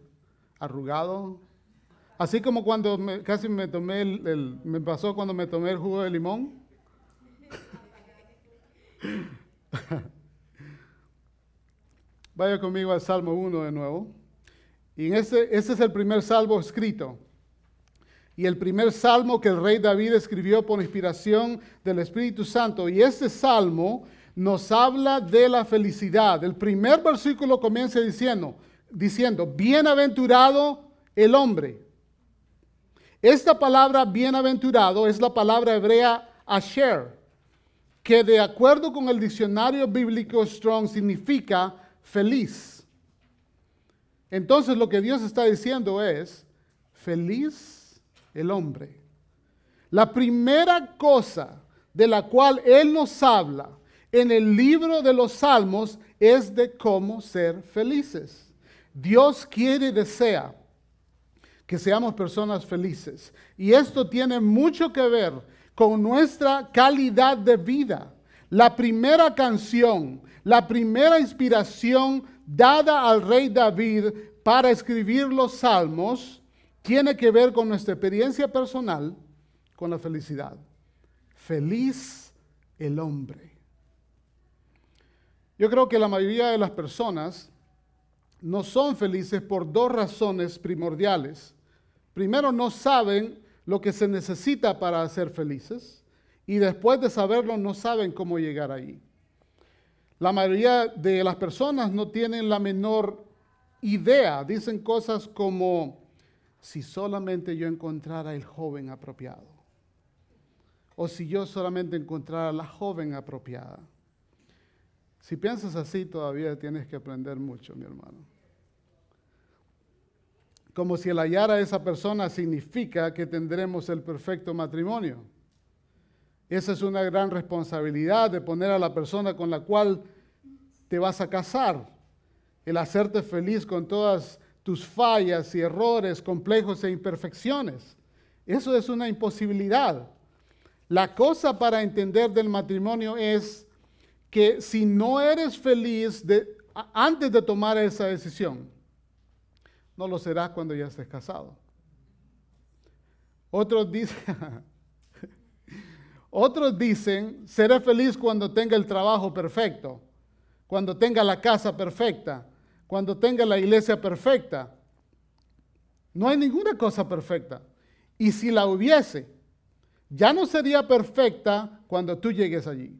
Arrugado. Así como cuando me- casi me tomé el, el- me pasó cuando me tomé el jugo de limón. *laughs* Vaya conmigo al Salmo 1 de nuevo. Y en ese, ese es el primer salmo escrito. Y el primer salmo que el rey David escribió por inspiración del Espíritu Santo. Y este salmo nos habla de la felicidad. El primer versículo comienza diciendo, diciendo, bienaventurado el hombre. Esta palabra bienaventurado es la palabra hebrea asher, que de acuerdo con el diccionario bíblico Strong significa feliz. Entonces lo que Dios está diciendo es, feliz el hombre. La primera cosa de la cual Él nos habla en el libro de los Salmos es de cómo ser felices. Dios quiere y desea que seamos personas felices. Y esto tiene mucho que ver con nuestra calidad de vida. La primera canción, la primera inspiración dada al rey David para escribir los salmos tiene que ver con nuestra experiencia personal con la felicidad. Feliz el hombre. Yo creo que la mayoría de las personas no son felices por dos razones primordiales. Primero, no saben lo que se necesita para ser felices y después de saberlo no saben cómo llegar ahí. La mayoría de las personas no tienen la menor idea, dicen cosas como, si solamente yo encontrara el joven apropiado, o si yo solamente encontrara la joven apropiada. Si piensas así, todavía tienes que aprender mucho, mi hermano. Como si el hallar a esa persona significa que tendremos el perfecto matrimonio. Esa es una gran responsabilidad de poner a la persona con la cual te vas a casar, el hacerte feliz con todas tus fallas y errores, complejos e imperfecciones. Eso es una imposibilidad. La cosa para entender del matrimonio es que si no eres feliz antes de tomar esa decisión, no lo serás cuando ya estés casado. Otros *laughs* dicen, otros dicen, seré feliz cuando tenga el trabajo perfecto, cuando tenga la casa perfecta, cuando tenga la iglesia perfecta. No hay ninguna cosa perfecta. Y si la hubiese, ya no sería perfecta cuando tú llegues allí.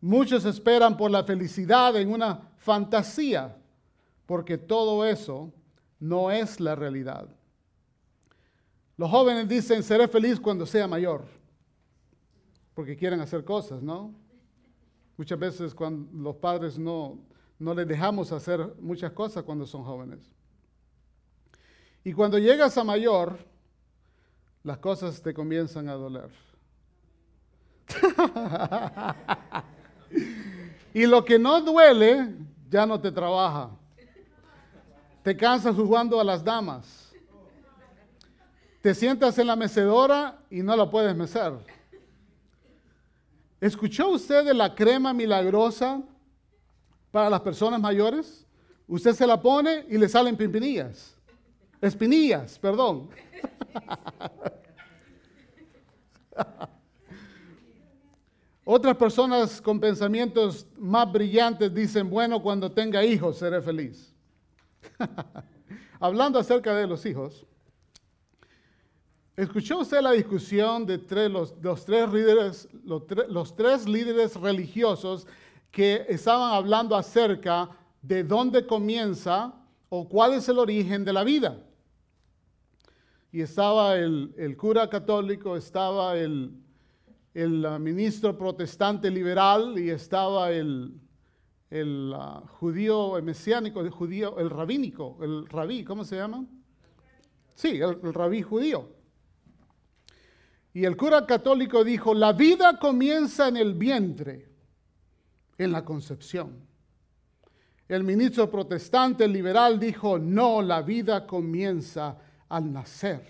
Muchos esperan por la felicidad en una fantasía, porque todo eso no es la realidad. Los jóvenes dicen, seré feliz cuando sea mayor, porque quieren hacer cosas, ¿no? Muchas veces cuando los padres no, no les dejamos hacer muchas cosas cuando son jóvenes. Y cuando llegas a mayor, las cosas te comienzan a doler. *laughs* y lo que no duele ya no te trabaja. Te cansas jugando a las damas. Te sientas en la mecedora y no la puedes mecer. ¿Escuchó usted de la crema milagrosa para las personas mayores? Usted se la pone y le salen pimpinillas. Espinillas, perdón. *laughs* Otras personas con pensamientos más brillantes dicen, bueno, cuando tenga hijos seré feliz. *laughs* Hablando acerca de los hijos, ¿escuchó usted la discusión de los, tres líderes, los, tre- los tres líderes religiosos que estaban hablando acerca de dónde comienza o cuál es el origen de la vida? Y estaba el, cura católico, estaba el, ah, ministro protestante liberal y estaba el, el ah, judío el mesiánico, el judío, el rabínico, el rabí, ¿cómo se llama? Sí, el rabí judío. Y el cura católico dijo, la vida comienza en el vientre, en la concepción. El ministro protestante liberal dijo, no, la vida comienza al nacer.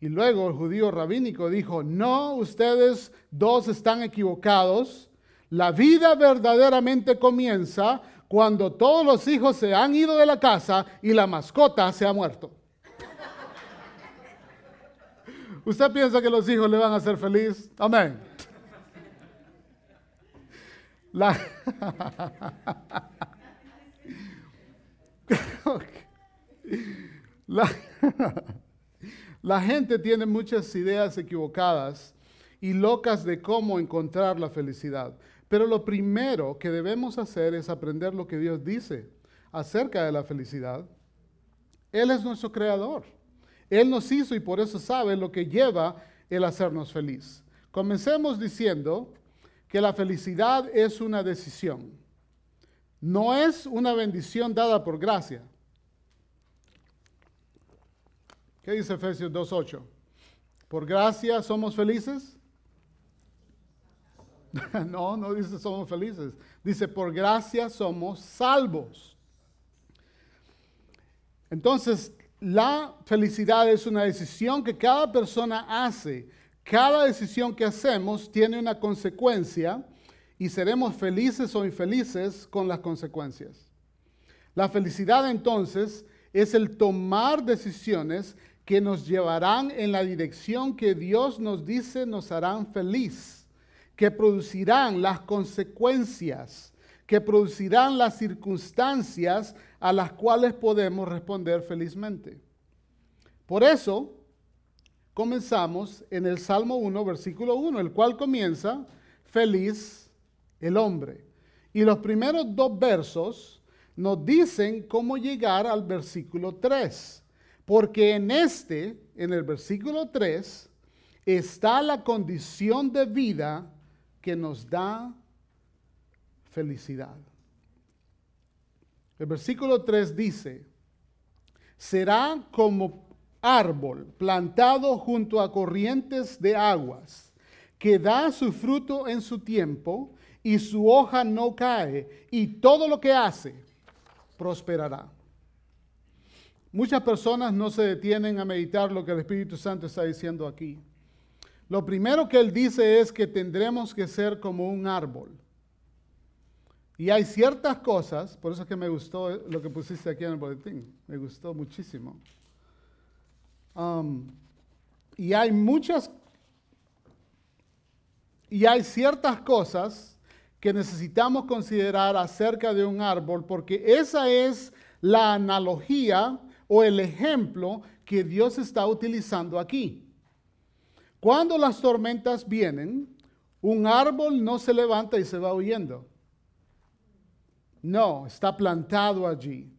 Y luego el judío rabínico dijo, no, ustedes dos están equivocados. La vida verdaderamente comienza cuando todos los hijos se han ido de la casa y la mascota se ha muerto. ¿Usted piensa que los hijos le van a hacer feliz? Amén. La, *laughs* la, *laughs* la gente tiene muchas ideas equivocadas y locas de cómo encontrar la felicidad. Pero lo primero que debemos hacer es aprender lo que Dios dice acerca de la felicidad. Él es nuestro creador. Él nos hizo y por eso sabe lo que lleva el hacernos feliz. Comencemos diciendo que la felicidad es una decisión. No es una bendición dada por gracia. ¿Qué dice Efesios 2.8? ¿Por gracia somos felices? *laughs* no, no dice somos felices. Dice, por gracia somos salvos. Entonces, la felicidad es una decisión que cada persona hace. Cada decisión que hacemos tiene una consecuencia y seremos felices o infelices con las consecuencias. La felicidad entonces es el tomar decisiones que nos llevarán en la dirección que Dios nos dice nos harán feliz, que producirán las consecuencias, que producirán las circunstancias a las cuales podemos responder felizmente. Por eso, comenzamos en el Salmo 1, versículo 1, el cual comienza, feliz el hombre. Y los primeros dos versos nos dicen cómo llegar al versículo 3. Porque en este, en el versículo 3, está la condición de vida que nos da felicidad. El versículo 3 dice, será como árbol plantado junto a corrientes de aguas, que da su fruto en su tiempo y su hoja no cae, y todo lo que hace prosperará. Muchas personas no se detienen a meditar lo que el Espíritu Santo está diciendo aquí. Lo primero que él dice es que tendremos que ser como un árbol. Y hay ciertas cosas, por eso es que me gustó lo que pusiste aquí en el boletín, me gustó muchísimo. Um, y hay muchas, y hay ciertas cosas que necesitamos considerar acerca de un árbol, porque esa es la analogía o el ejemplo que Dios está utilizando aquí. Cuando las tormentas vienen, Un árbol no se levanta y se va huyendo. No, está plantado allí.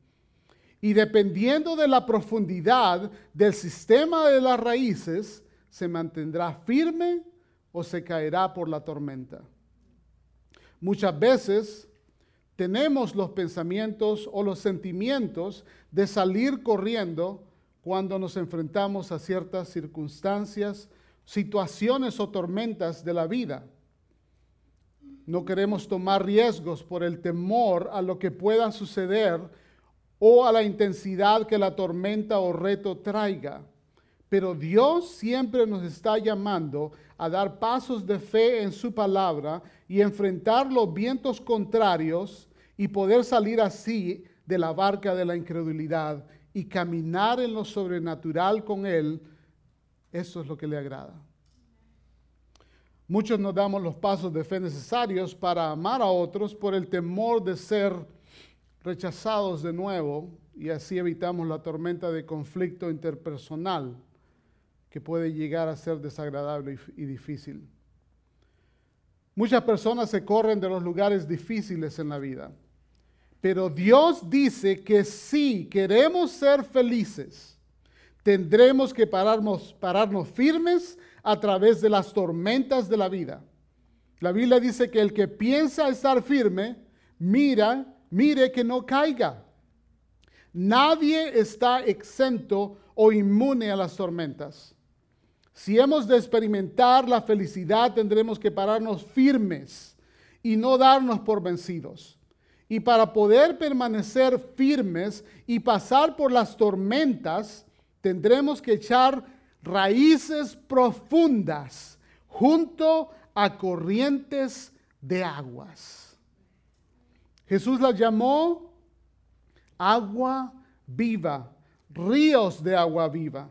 Y dependiendo de la profundidad del sistema de las raíces, se mantendrá firme o se caerá por la tormenta. Muchas veces tenemos los pensamientos o los sentimientos de salir corriendo cuando nos enfrentamos a ciertas circunstancias, situaciones o tormentas de la vida. No queremos tomar riesgos por el temor a lo que pueda suceder o a la intensidad que la tormenta o reto traiga. Pero Dios siempre nos está llamando a dar pasos de fe en su palabra y enfrentar los vientos contrarios y poder salir así de la barca de la incredulidad y caminar en lo sobrenatural con Él. Eso es lo que le agrada. Muchos nos damos los pasos de fe necesarios para amar a otros por el temor de ser rechazados de nuevo y así evitamos la tormenta de conflicto interpersonal que puede llegar a ser desagradable y difícil. Muchas personas se corren de los lugares difíciles en la vida, pero Dios dice que si queremos ser felices, tendremos que pararnos, pararnos firmes a través de las tormentas de la vida. La Biblia dice que el que piensa estar firme, mira, mire que no caiga. Nadie está exento o inmune a las tormentas. Si hemos de experimentar la felicidad, tendremos que pararnos firmes y no darnos por vencidos. Y para poder permanecer firmes y pasar por las tormentas, tendremos que echar raíces profundas junto a corrientes de aguas. Jesús las llamó agua viva, ríos de agua viva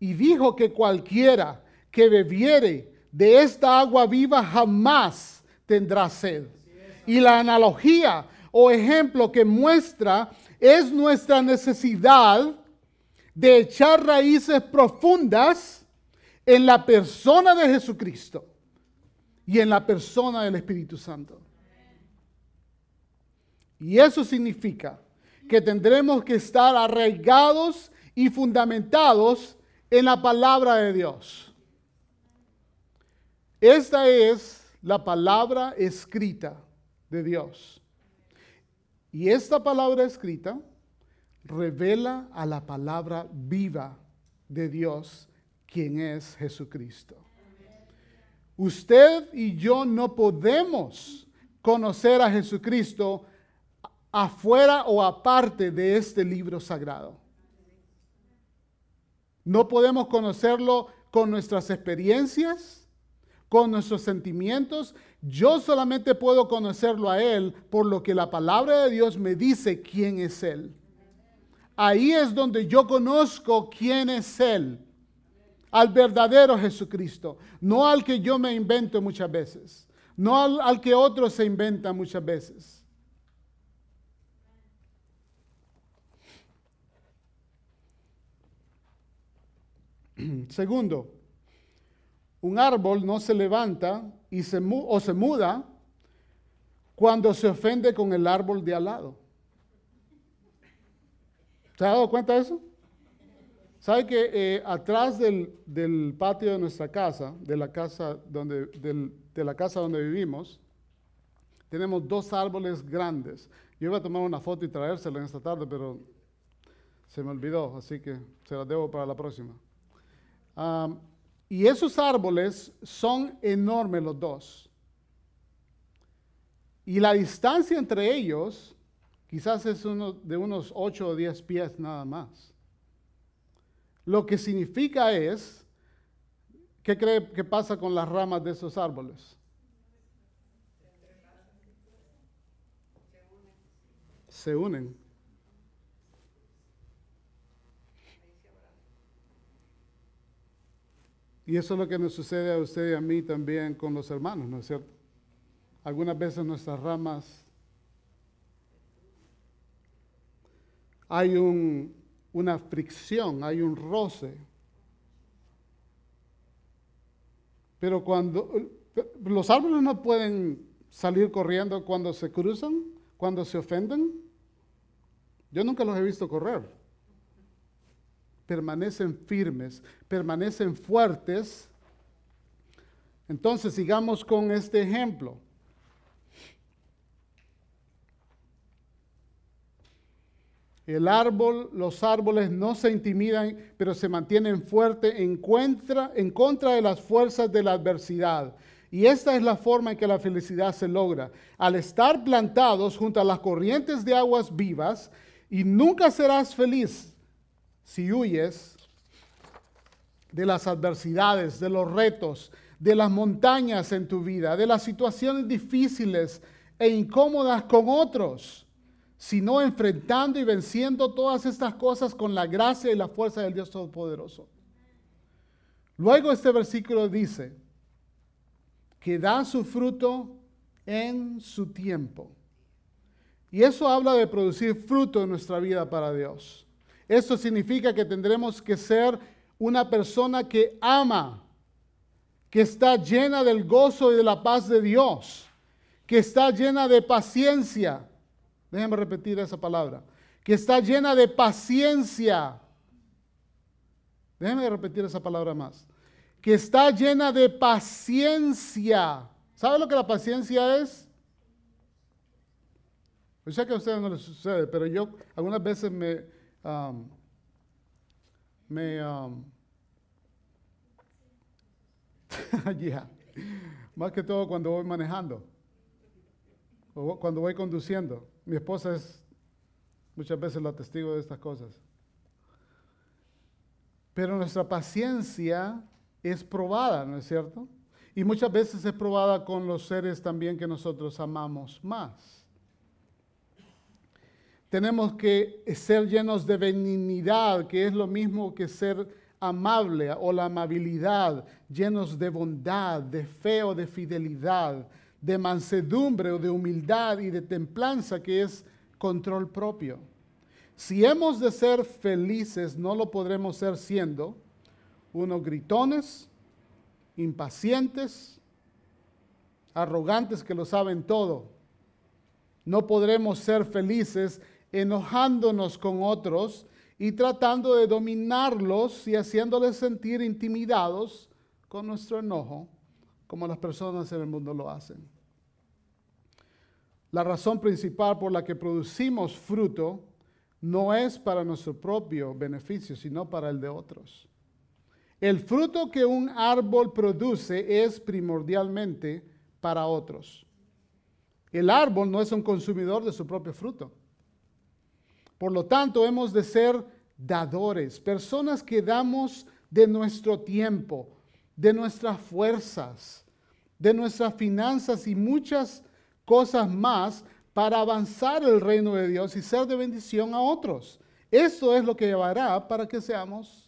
y dijo que cualquiera que bebiere de esta agua viva jamás tendrá sed. Y la analogía o ejemplo que muestra es nuestra necesidad de echar raíces profundas en la persona de Jesucristo y en la persona del Espíritu Santo. Y eso significa que tendremos que estar arraigados y fundamentados en la palabra de Dios. Esta es la palabra escrita de Dios. Y esta palabra escrita revela a la palabra viva de Dios, quien es Jesucristo. Usted y yo no podemos conocer a Jesucristo afuera o aparte de este libro sagrado. No podemos conocerlo con nuestras experiencias, con nuestros sentimientos. Yo solamente puedo conocerlo a Él por lo que la palabra de Dios me dice quién es Él. Ahí es donde yo conozco quién es Él. Al verdadero Jesucristo. No al que yo me invento muchas veces. No al, que otros se inventan muchas veces. *clears throat* Segundo, un árbol no se levanta y se o se muda cuando se ofende con el árbol de al lado. ¿Se ha dado cuenta de eso? ¿Sabe que eh, atrás del, del patio de nuestra casa, de la casa donde, del- de la casa donde vivimos, tenemos dos árboles grandes? Yo iba a tomar una foto y traérsela en esta tarde, pero se me olvidó, así que se la debo para la próxima. Y esos árboles son enormes los dos. Y la distancia entre ellos quizás es uno, de unos 8 o 10 pies nada más. Lo que significa es, ¿qué cree que pasa con las ramas de esos árboles? Se unen. Y eso es lo que nos sucede a usted y a mí también con los hermanos, ¿no es cierto? Algunas veces nuestras ramas hay un- una fricción, hay un roce. Pero cuando los árboles no pueden salir corriendo cuando se cruzan, cuando se ofenden. Yo nunca los he visto correr. Permanecen firmes, permanecen fuertes. Entonces sigamos con este ejemplo. El árbol, los árboles no se intimidan, pero se mantienen fuertes en contra, en contra de las fuerzas de la adversidad. Y esta es la forma en que la felicidad se logra. Al estar plantados junto a las corrientes de aguas vivas, y nunca serás feliz si huyes de las adversidades, de los retos, de las montañas en tu vida, de las situaciones difíciles e incómodas con otros sino enfrentando y venciendo todas estas cosas con la gracia y la fuerza del Dios Todopoderoso. Luego este versículo dice que da su fruto en su tiempo. Y eso habla de producir fruto en nuestra vida para Dios. Eso significa que tendremos que ser una persona que ama, que está llena del gozo y de la paz de Dios, que está llena de paciencia, Déjenme repetir esa palabra. Que está llena de paciencia. Déjenme repetir esa palabra más. Que está llena de paciencia. ¿Sabe lo que la paciencia es? Yo sé que a ustedes no les sucede, pero yo algunas veces me, um, me, um, *laughs* más que todo cuando voy manejando o cuando voy conduciendo. Mi esposa es muchas veces la testigo de estas cosas. Pero nuestra paciencia es probada, ¿no es cierto? Y muchas veces es probada con los seres también que nosotros amamos más. Tenemos que ser llenos de benignidad, que es lo mismo que ser amable o la amabilidad, llenos de bondad, de fe o de fidelidad, de mansedumbre o de humildad y de templanza, que es control propio. Si hemos de ser felices, no lo podremos ser siendo unos gritones, impacientes, arrogantes que lo saben todo. No podremos ser felices enojándonos con otros y tratando de dominarlos y haciéndoles sentir intimidados con nuestro enojo, como las personas en el mundo lo hacen. La razón principal por la que producimos fruto no es para nuestro propio beneficio, sino para el de otros. El fruto que un árbol produce es primordialmente para otros. El árbol no es un consumidor de su propio fruto. Por lo tanto, hemos de ser dadores, personas que damos de nuestro tiempo, de nuestras fuerzas, de nuestras finanzas y muchas cosas más para avanzar el reino de Dios y ser de bendición a otros. Eso es lo que llevará para que seamos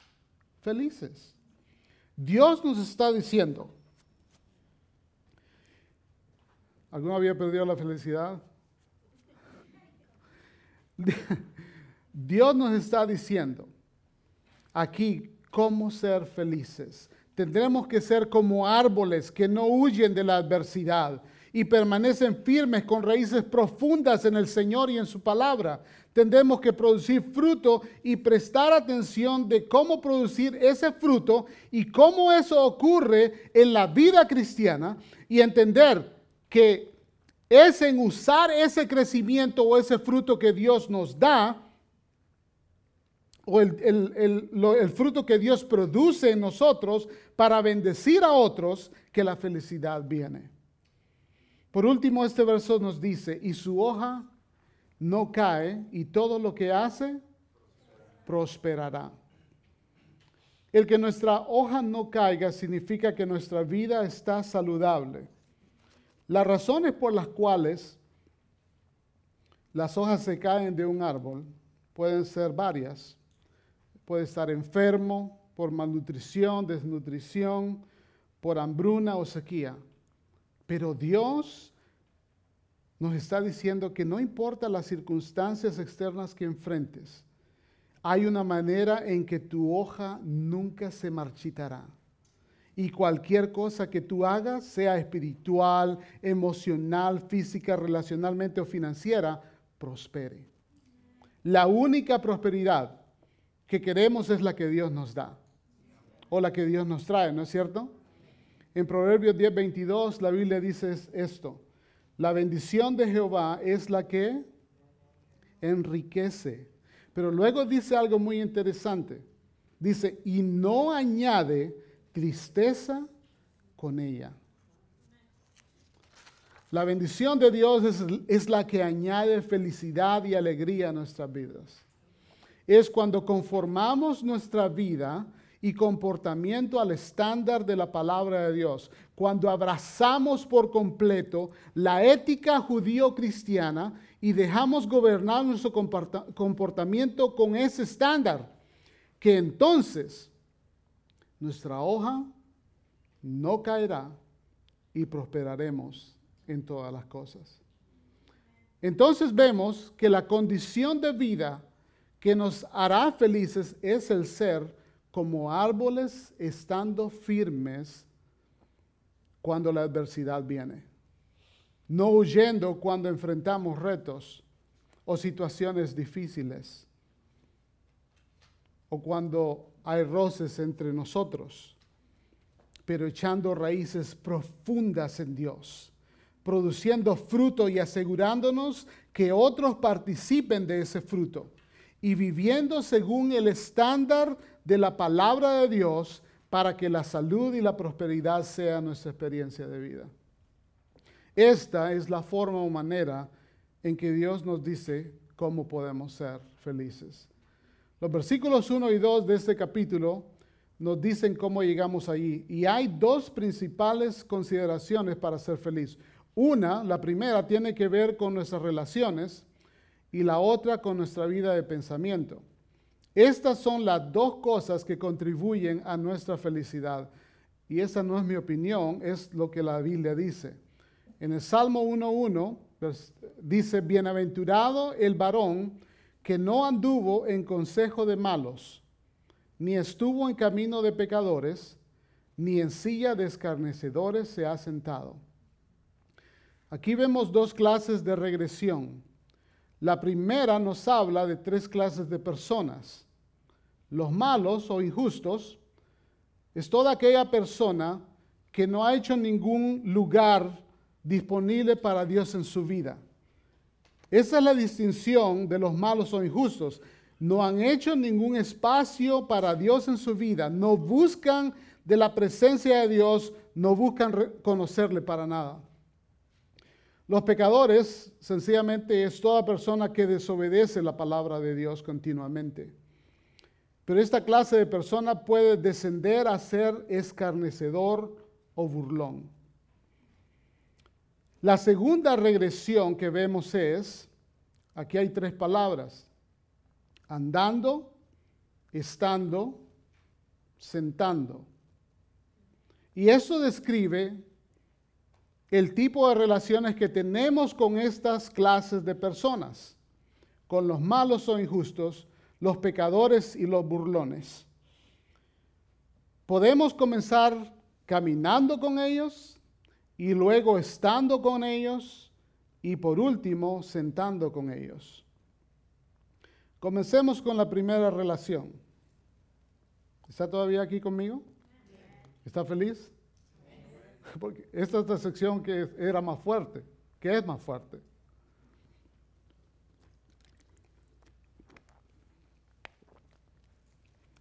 felices. Dios nos está diciendo, ¿alguno había perdido la felicidad? *laughs* Dios nos está diciendo aquí cómo ser felices. Tendremos que ser como árboles que no huyen de la adversidad y permanecen firmes con raíces profundas en el Señor y en su palabra. Tendremos que producir fruto y prestar atención de cómo producir ese fruto y cómo eso ocurre en la vida cristiana y entender que es en usar ese crecimiento o ese fruto que Dios nos da o el, fruto que Dios produce en nosotros para bendecir a otros, que la felicidad viene. Por último, este verso nos dice, y su hoja no cae, y todo lo que hace prosperará. El que nuestra hoja no caiga significa que nuestra vida está saludable. Las razones por las cuales las hojas se caen de un árbol pueden ser varias puede estar enfermo por malnutrición, desnutrición, por hambruna o sequía. Pero Dios nos está diciendo que no importa las circunstancias externas que enfrentes, hay una manera en que tu hoja nunca se marchitará. y cualquier cosa que tú hagas, sea espiritual, emocional, física, relacionalmente o financiera, prospere. La única prosperidad que queremos es la que Dios nos da o la que Dios nos trae, ¿no es cierto? En Proverbios 10, 22 la Biblia dice esto, la bendición de Jehová es la que enriquece. Pero luego dice algo muy interesante. Dice, y no añade tristeza con ella. La bendición de Dios es, es, la que añade felicidad y alegría a nuestras vidas. Es cuando conformamos nuestra vida y comportamiento al estándar de la palabra de Dios. Cuando abrazamos por completo la ética judío-cristiana y dejamos gobernar nuestro comportamiento con ese estándar, que entonces nuestra hoja no caerá y prosperaremos en todas las cosas. Entonces vemos que la condición de vida que nos hará felices es el ser como árboles estando firmes cuando la adversidad viene, no huyendo cuando enfrentamos retos o situaciones difíciles o cuando hay roces entre nosotros, pero echando raíces profundas en Dios, produciendo fruto y asegurándonos que otros participen de ese fruto y viviendo según el estándar de la palabra de Dios para que la salud y la prosperidad sea nuestra experiencia de vida. Esta es la forma o manera en que Dios nos dice cómo podemos ser felices. Los versículos 1 y 2 de este capítulo nos dicen cómo llegamos allí. Y hay dos principales consideraciones para ser feliz. Una, la primera, tiene que ver con nuestras relaciones y la otra con nuestra vida de pensamiento. Estas son las dos cosas que contribuyen a nuestra felicidad. Y esa no es mi opinión, es lo que la Biblia dice. En el Salmo 1.1 dice, bienaventurado el varón que no anduvo en consejo de malos, ni estuvo en camino de pecadores, ni en silla de escarnecedores se ha sentado. Aquí vemos dos clases de regresión. La primera nos habla de tres clases de personas. Los malos o injustos es toda aquella persona que no ha hecho ningún lugar disponible para Dios en su vida. Esa es la distinción de los malos o injustos. No han hecho ningún espacio para Dios en su vida. No buscan de la presencia de Dios, no buscan conocerle para nada. Los pecadores sencillamente es toda persona que desobedece la palabra de Dios continuamente. Pero esta clase de persona puede descender a ser escarnecedor o burlón. La segunda regresión que vemos es, aquí hay tres palabras, andando, estando, sentando. Y eso describe el tipo de relaciones que tenemos con estas clases de personas, con los malos o injustos, los pecadores y los burlones. Podemos comenzar caminando con ellos y luego estando con ellos y por último sentando con ellos. Comencemos con la primera relación. ¿Está todavía aquí conmigo? ¿Está feliz? Porque esta es la sección que era más fuerte, que es más fuerte.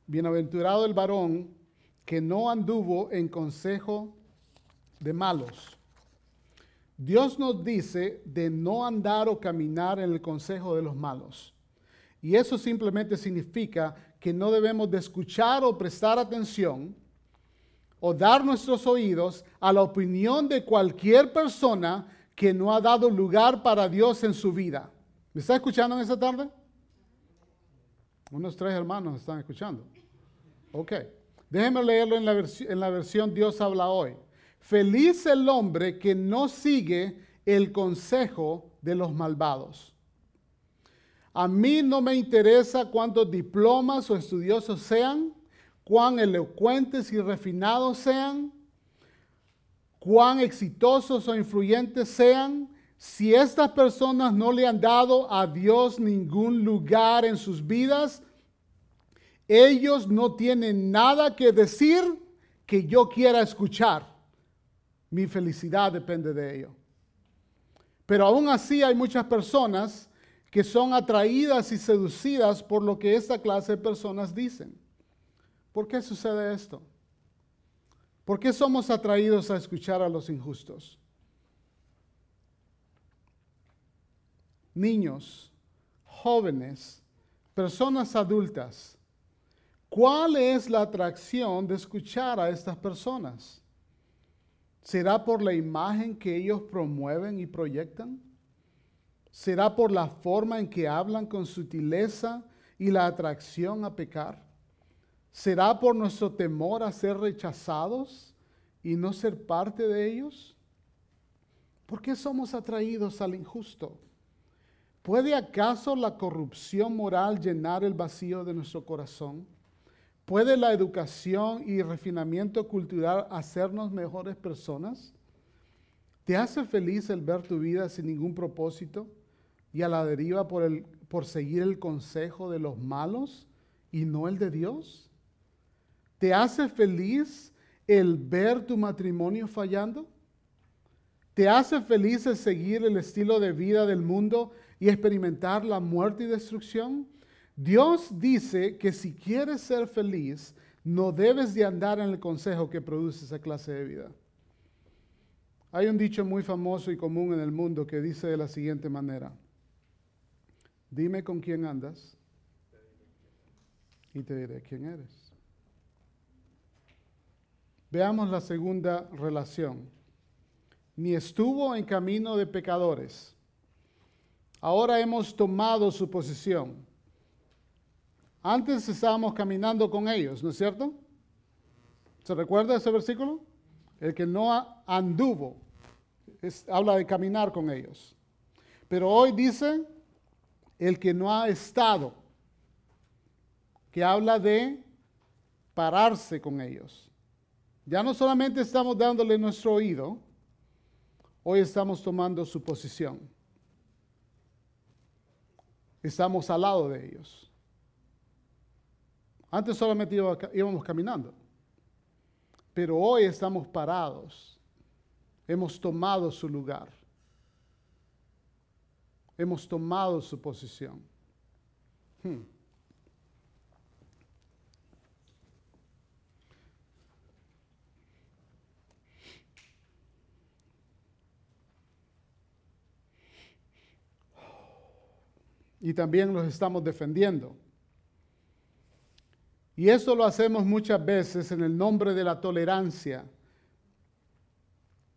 Bienaventurado el varón que no anduvo en consejo de malos. Dios nos dice de no andar o caminar en el consejo de los malos. Y eso simplemente significa que no debemos de escuchar o prestar atención o dar nuestros oídos a la opinión de cualquier persona que no ha dado lugar para Dios en su vida. ¿Me está escuchando en esta tarde? Unos tres hermanos están escuchando. Ok. Déjenme leerlo en la, en la versión Dios habla hoy. Feliz el hombre que no sigue el consejo de los malvados. A mí no me interesa cuántos diplomas o estudiosos sean cuán elocuentes y refinados sean, cuán exitosos o influyentes sean, si estas personas no le han dado a Dios ningún lugar en sus vidas, ellos no tienen nada que decir que yo quiera escuchar. Mi felicidad depende de ello. Pero aún así hay muchas personas que son atraídas y seducidas por lo que esta clase de personas dicen. ¿Por qué sucede esto? ¿Por qué somos atraídos a escuchar a los injustos? Niños, jóvenes, personas adultas, ¿cuál es la atracción de escuchar a estas personas? ¿Será por la imagen que ellos promueven y proyectan? ¿Será por la forma en que hablan con sutileza y la atracción a pecar? ¿Será por nuestro temor a ser rechazados y no ser parte de ellos? ¿Por qué somos atraídos al injusto? ¿Puede acaso la corrupción moral llenar el vacío de nuestro corazón? ¿Puede la educación y refinamiento cultural hacernos mejores personas? ¿Te hace feliz el ver tu vida sin ningún propósito y a la deriva por, el, por seguir el consejo de los malos y no el de Dios? ¿Te hace feliz el ver tu matrimonio fallando? ¿Te hace feliz el seguir el estilo de vida del mundo y experimentar la muerte y destrucción? Dios dice que si quieres ser feliz, no debes de andar en el consejo que produce esa clase de vida. Hay un dicho muy famoso y común en el mundo que dice de la siguiente manera, dime con quién andas y te diré quién eres. Veamos la segunda relación. Ni estuvo en camino de pecadores. Ahora hemos tomado su posición. Antes estábamos caminando con ellos, ¿no es cierto? ¿Se recuerda ese versículo? El que no anduvo, habla de caminar con ellos. Pero hoy dice el que no ha estado, que habla de pararse con ellos. Ya no solamente estamos dándole nuestro oído, hoy estamos tomando su posición. Estamos al lado de ellos. Antes solamente íbamos caminando, pero hoy estamos parados. Hemos tomado su lugar. Hemos tomado su posición. Hmm. Y también los estamos defendiendo. Y eso lo hacemos muchas veces en el nombre de la tolerancia,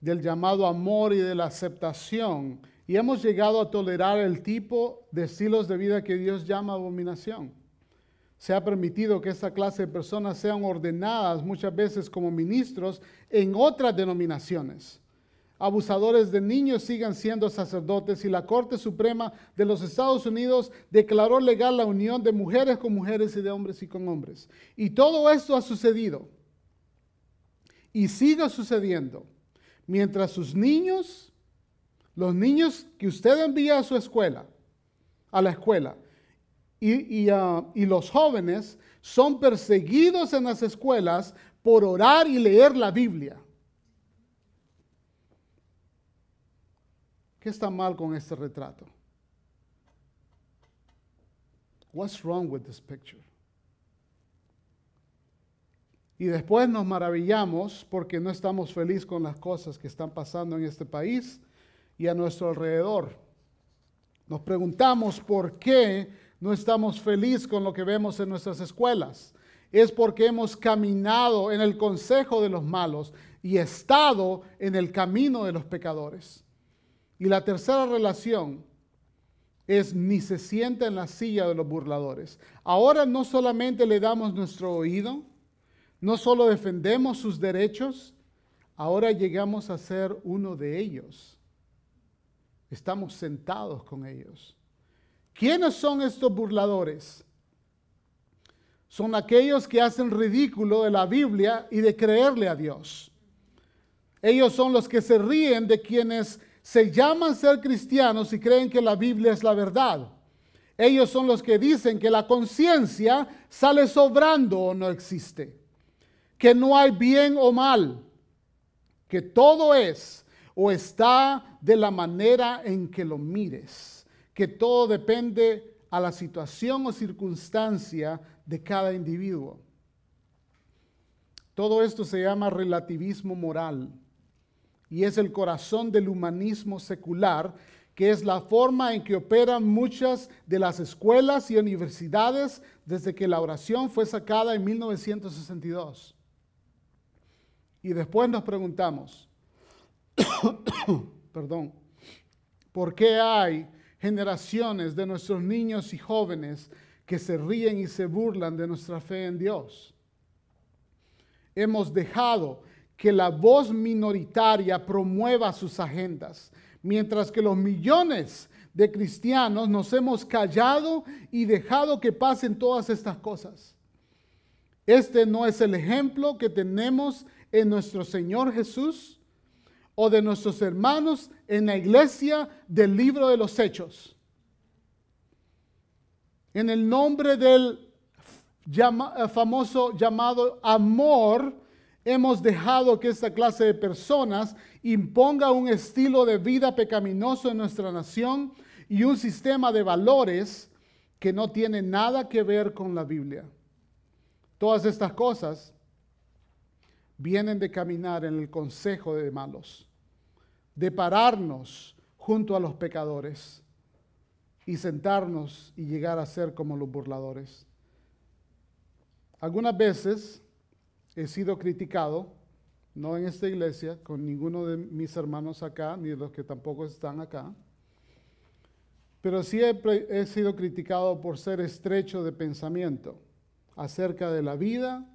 del llamado amor y de la aceptación. Y hemos llegado a tolerar el tipo de estilos de vida que Dios llama abominación. Se ha permitido que esta clase de personas sean ordenadas muchas veces como ministros en otras denominaciones. Abusadores de niños sigan siendo sacerdotes y la Corte Suprema de los Estados Unidos declaró legal la unión de mujeres con mujeres y de hombres y con hombres. Y todo esto ha sucedido y sigue sucediendo mientras sus niños, los niños que usted envía a su escuela, a la escuela, y, y, ah, los jóvenes son perseguidos en las escuelas por orar y leer la Biblia. ¿Qué está mal con este retrato? What's wrong with this picture? Y después nos maravillamos porque no estamos felices con las cosas que están pasando en este país y a nuestro alrededor. Nos preguntamos por qué no estamos felices con lo que vemos en nuestras escuelas. Es porque hemos caminado en el consejo de los malos y estado en el camino de los pecadores. Y la tercera relación es ni se sienta en la silla de los burladores. Ahora no solamente le damos nuestro oído, no solo defendemos sus derechos, ahora llegamos a ser uno de ellos. Estamos sentados con ellos. ¿Quiénes son estos burladores? son aquellos que hacen ridículo de la Biblia y de creerle a Dios. Ellos son los que se ríen de quienes se llaman ser cristianos y creen que la Biblia es la verdad. Ellos son los que dicen que la conciencia sale sobrando o no existe, que no hay bien o mal, que todo es o está de la manera en que lo mires, que todo depende a la situación o circunstancia de cada individuo. Todo esto se llama relativismo moral y es el corazón del humanismo secular, que es la forma en que operan muchas de las escuelas y universidades desde que la oración fue sacada en 1962. Y después nos preguntamos, *coughs* perdón, ¿por qué hay generaciones de nuestros niños y jóvenes que se ríen y se burlan de nuestra fe en Dios? Hemos dejado que la voz minoritaria promueva sus agendas, mientras que los millones de cristianos nos hemos callado y dejado que pasen todas estas cosas. Este no es el ejemplo que tenemos en nuestro Señor Jesús o de nuestros hermanos en la iglesia del libro de los hechos. En el nombre del famoso llamado amor, hemos dejado que esta clase de personas imponga un estilo de vida pecaminoso en nuestra nación y un sistema de valores que no tiene nada que ver con la Biblia. Todas estas cosas vienen de caminar en el consejo de malos, de pararnos junto a los pecadores y sentarnos y llegar a ser como los burladores. Algunas veces he sido criticado, no en esta iglesia, con ninguno de mis hermanos acá, ni de los que tampoco están acá, pero sí he, he sido criticado por ser estrecho de pensamiento acerca de la vida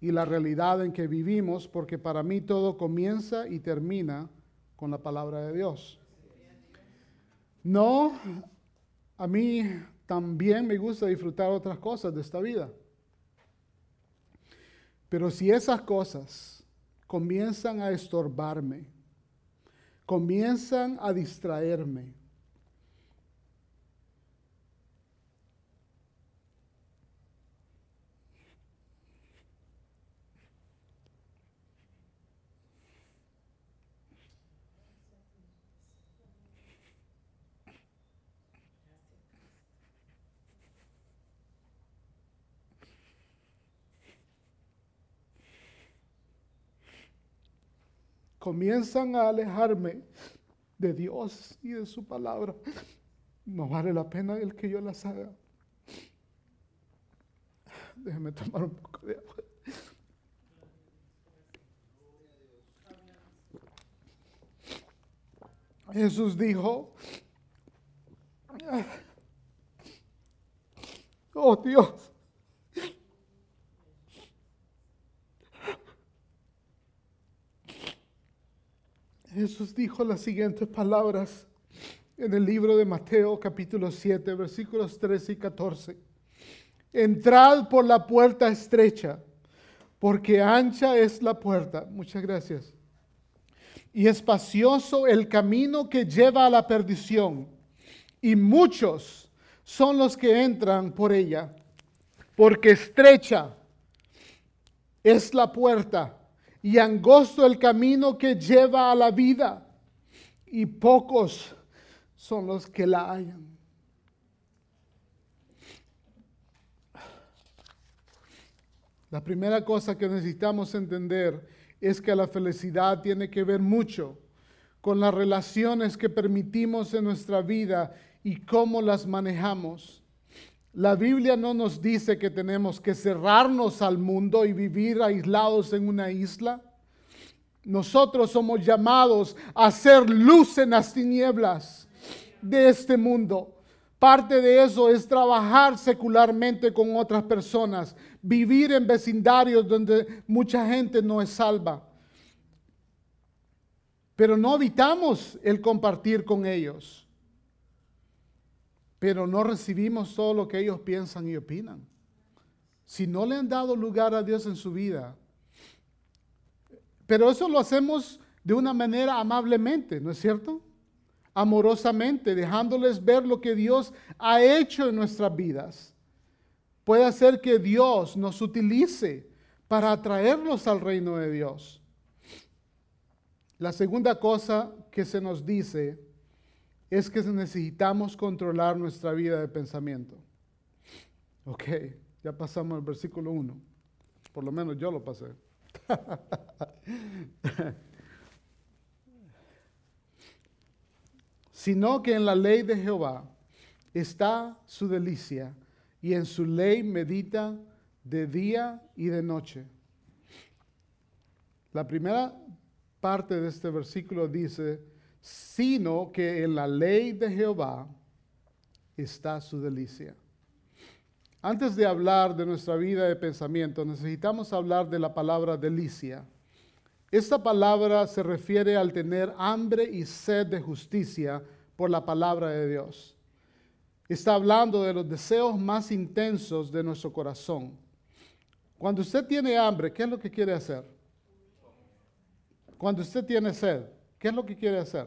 y la realidad en que vivimos, porque para mí todo comienza y termina con la palabra de Dios. No, a mí también me gusta disfrutar otras cosas de esta vida. Pero si esas cosas comienzan a estorbarme, comienzan a distraerme, comienzan a alejarme de Dios y de su palabra, no vale la pena el que yo las haga. Déjeme tomar un poco de agua. Jesús dijo, oh Dios, Jesús dijo las siguientes palabras en el libro de Mateo capítulo 7 versículos 13 y 14. Entrad por la puerta estrecha, porque ancha es la puerta. Muchas gracias. Y espacioso el camino que lleva a la perdición, y muchos son los que entran por ella, porque estrecha es la puerta y angosto el camino que lleva a la vida, y pocos son los que la hallan. La primera cosa que necesitamos entender es que la felicidad tiene que ver mucho con las relaciones que permitimos en nuestra vida y cómo las manejamos. La Biblia no nos dice que tenemos que cerrarnos al mundo y vivir aislados en una isla. Nosotros somos llamados a ser luz en las tinieblas de este mundo. Parte de eso es trabajar secularmente con otras personas, vivir en vecindarios donde mucha gente no es salva. Pero no evitamos el compartir con ellos pero no recibimos todo lo que ellos piensan y opinan. si no le han dado lugar a Dios en su vida, pero eso lo hacemos de una manera amablemente, ¿no es cierto? Amorosamente, dejándoles ver lo que Dios ha hecho en nuestras vidas. Puede hacer que Dios nos utilice para atraerlos al reino de Dios. La segunda cosa que se nos dice es que necesitamos controlar nuestra vida de pensamiento. Ok, ya pasamos al versículo 1. Por lo menos yo lo pasé. *laughs* Sino que en la ley de Jehová está su delicia y en su ley medita de día y de noche. La primera parte de este versículo dice, sino que en la ley de Jehová está su delicia. Antes de hablar de nuestra vida de pensamiento, necesitamos hablar de la palabra delicia. Esta palabra se refiere al tener hambre y sed de justicia por la palabra de Dios. Está hablando de los deseos más intensos de nuestro corazón. Cuando usted tiene hambre, ¿qué es lo que quiere hacer? Cuando usted tiene sed, ¿qué es lo que quiere hacer?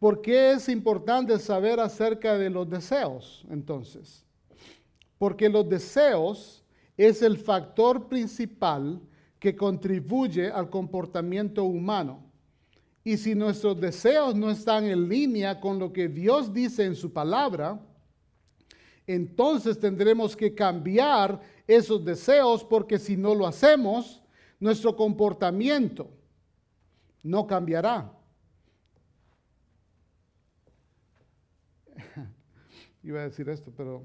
¿Por qué es importante saber acerca de los deseos entonces? Porque los deseos es el factor principal que contribuye al comportamiento humano. Y si nuestros deseos no están en línea con lo que Dios dice en su palabra, entonces tendremos que cambiar esos deseos porque si no lo hacemos, nuestro comportamiento no cambiará. *laughs* Iba a decir esto, pero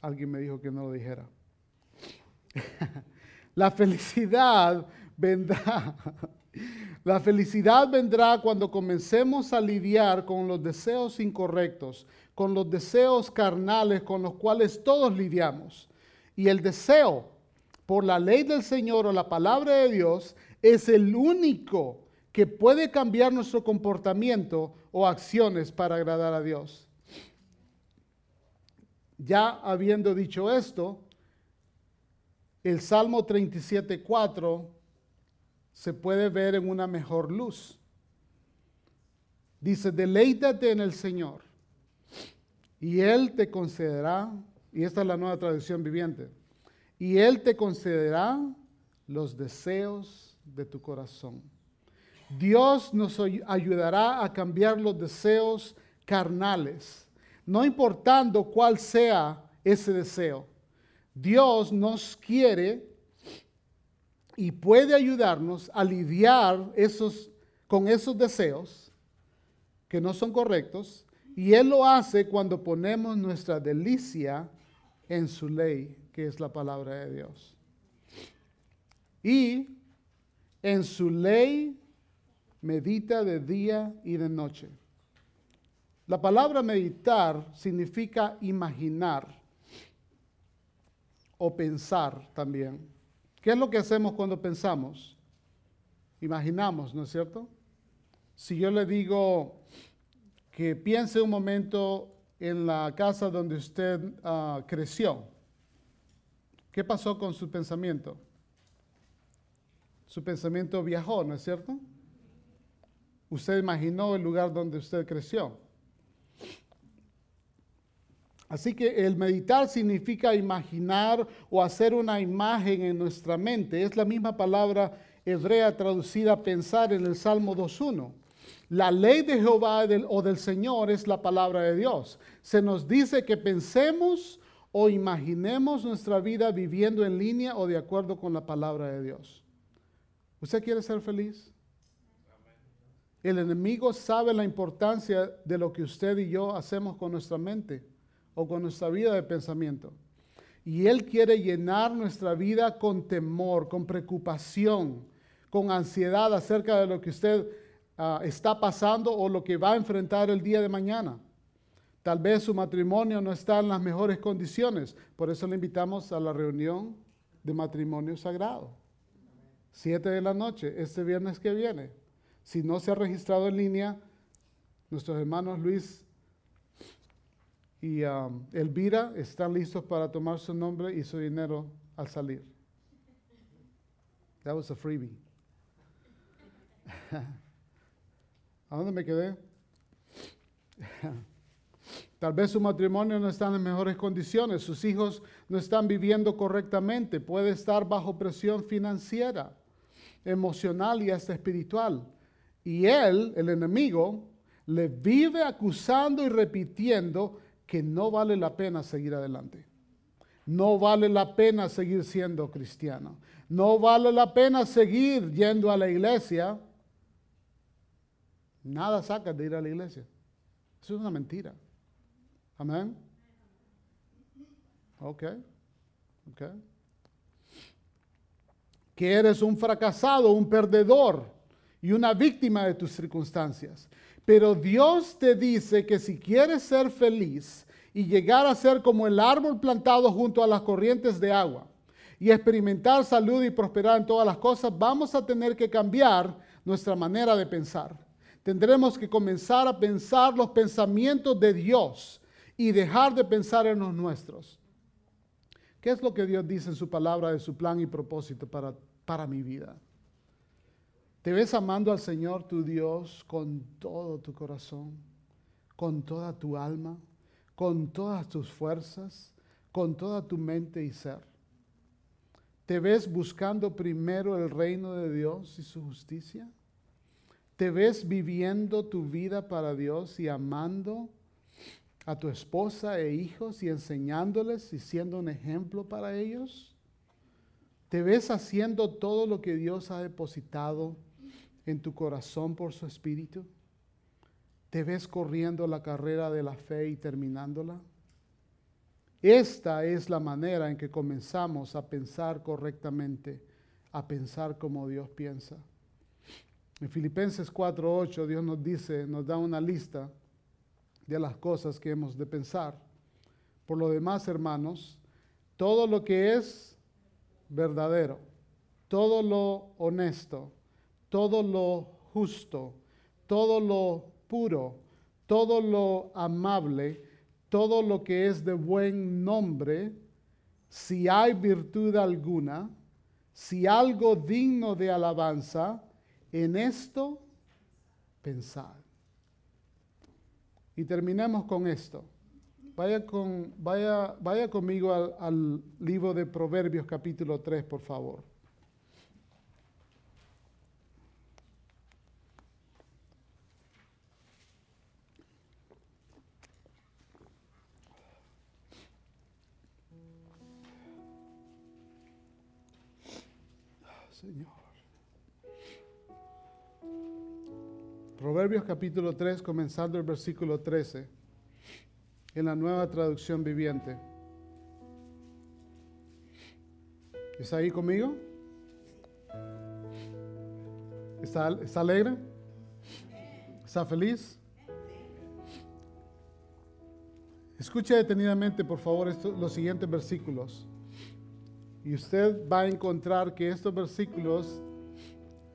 alguien me dijo que no lo dijera. *laughs* La felicidad vendrá. *laughs* La felicidad vendrá cuando comencemos a lidiar con los deseos incorrectos, con los deseos carnales con los cuales todos lidiamos. Y el deseo por la ley del Señor o la palabra de Dios es el único que puede cambiar nuestro comportamiento o acciones para agradar a Dios. Ya habiendo dicho esto, el Salmo 37.4 se puede ver en una mejor luz. Dice, deleítate en el Señor y Él te concederá, y esta es la nueva traducción viviente, y Él te concederá los deseos de tu corazón. Dios nos ayudará a cambiar los deseos carnales, no importando cuál sea ese deseo. Dios nos quiere y puede ayudarnos a lidiar esos, con esos deseos que no son correctos. Y Él lo hace cuando ponemos nuestra delicia en su ley, que es la palabra de Dios. Y en su ley medita de día y de noche. La palabra meditar significa imaginar o pensar también. ¿Qué es lo que hacemos cuando pensamos? Imaginamos, ¿no es cierto? Si yo le digo que piense un momento en la casa donde usted ah, creció, ¿qué pasó con su pensamiento? Su pensamiento viajó, ¿no es cierto? Usted imaginó el lugar donde usted creció. Así que el meditar significa imaginar o hacer una imagen en nuestra mente. Es la misma palabra hebrea traducida pensar en el Salmo 2.1. La ley de Jehová o del Señor es la palabra de Dios. Se nos dice que pensemos o imaginemos nuestra vida viviendo en línea o de acuerdo con la palabra de Dios. ¿Usted quiere ser feliz? El enemigo sabe la importancia de lo que usted y yo hacemos con nuestra mente o con nuestra vida de pensamiento. Y Él quiere llenar nuestra vida con temor, con preocupación, con ansiedad acerca de lo que usted ah, está pasando o lo que va a enfrentar el día de mañana. Tal vez su matrimonio no está en las mejores condiciones. Por eso le invitamos a la reunión de matrimonio sagrado. Siete de la noche, este viernes que viene. Si no se ha registrado en línea, nuestros hermanos Luis y um, Elvira están listos para tomar su nombre y su dinero al salir. That was a freebie. *laughs* ¿A dónde me quedé? *laughs* Tal vez su matrimonio no está en mejores condiciones, sus hijos no están viviendo correctamente, puede estar bajo presión financiera, emocional y hasta espiritual. Y él, el enemigo, le vive acusando y repitiendo que no vale la pena seguir adelante. No vale la pena seguir siendo cristiano. No vale la pena seguir yendo a la iglesia. Nada saca de ir a la iglesia. Eso es una mentira. Amén. Ok. Ok. Que eres un fracasado, un perdedor y una víctima de tus circunstancias. Pero Dios te dice que si quieres ser feliz y llegar a ser como el árbol plantado junto a las corrientes de agua y experimentar salud y prosperar en todas las cosas, vamos a tener que cambiar nuestra manera de pensar. Tendremos que comenzar a pensar los pensamientos de Dios y dejar de pensar en los nuestros. ¿Qué es lo que Dios dice en su palabra de su plan y propósito para, para mi vida? ¿Te ves amando al Señor tu Dios con todo tu corazón, con toda tu alma, con todas tus fuerzas, con toda tu mente y ser? ¿Te ves buscando primero el reino de Dios y su justicia? ¿Te ves viviendo tu vida para Dios y amando a tu esposa e hijos y enseñándoles y siendo un ejemplo para ellos? ¿Te ves haciendo todo lo que Dios ha depositado en tu corazón por su espíritu? ¿Te ves corriendo la carrera de la fe y terminándola? Esta es la manera en que comenzamos a pensar correctamente, a pensar como Dios piensa. En Filipenses 4:8 Dios nos dice, nos da una lista de las cosas que hemos de pensar. Por lo demás, hermanos, todo lo que es verdadero, todo lo honesto, todo lo justo, todo lo puro, todo lo amable, todo lo que es de buen nombre, si hay virtud alguna, si algo digno de alabanza, en esto pensad. Y terminemos con esto. Vaya, con, vaya, vaya conmigo al, libro de Proverbios capítulo 3, por favor. Señor. Proverbios capítulo 3, comenzando el versículo 13, en la nueva traducción viviente. ¿Está ahí conmigo? ¿Está, está alegre? ¿Está feliz? Escuche detenidamente, por favor, esto- los siguientes versículos. Y usted va a encontrar que estos versículos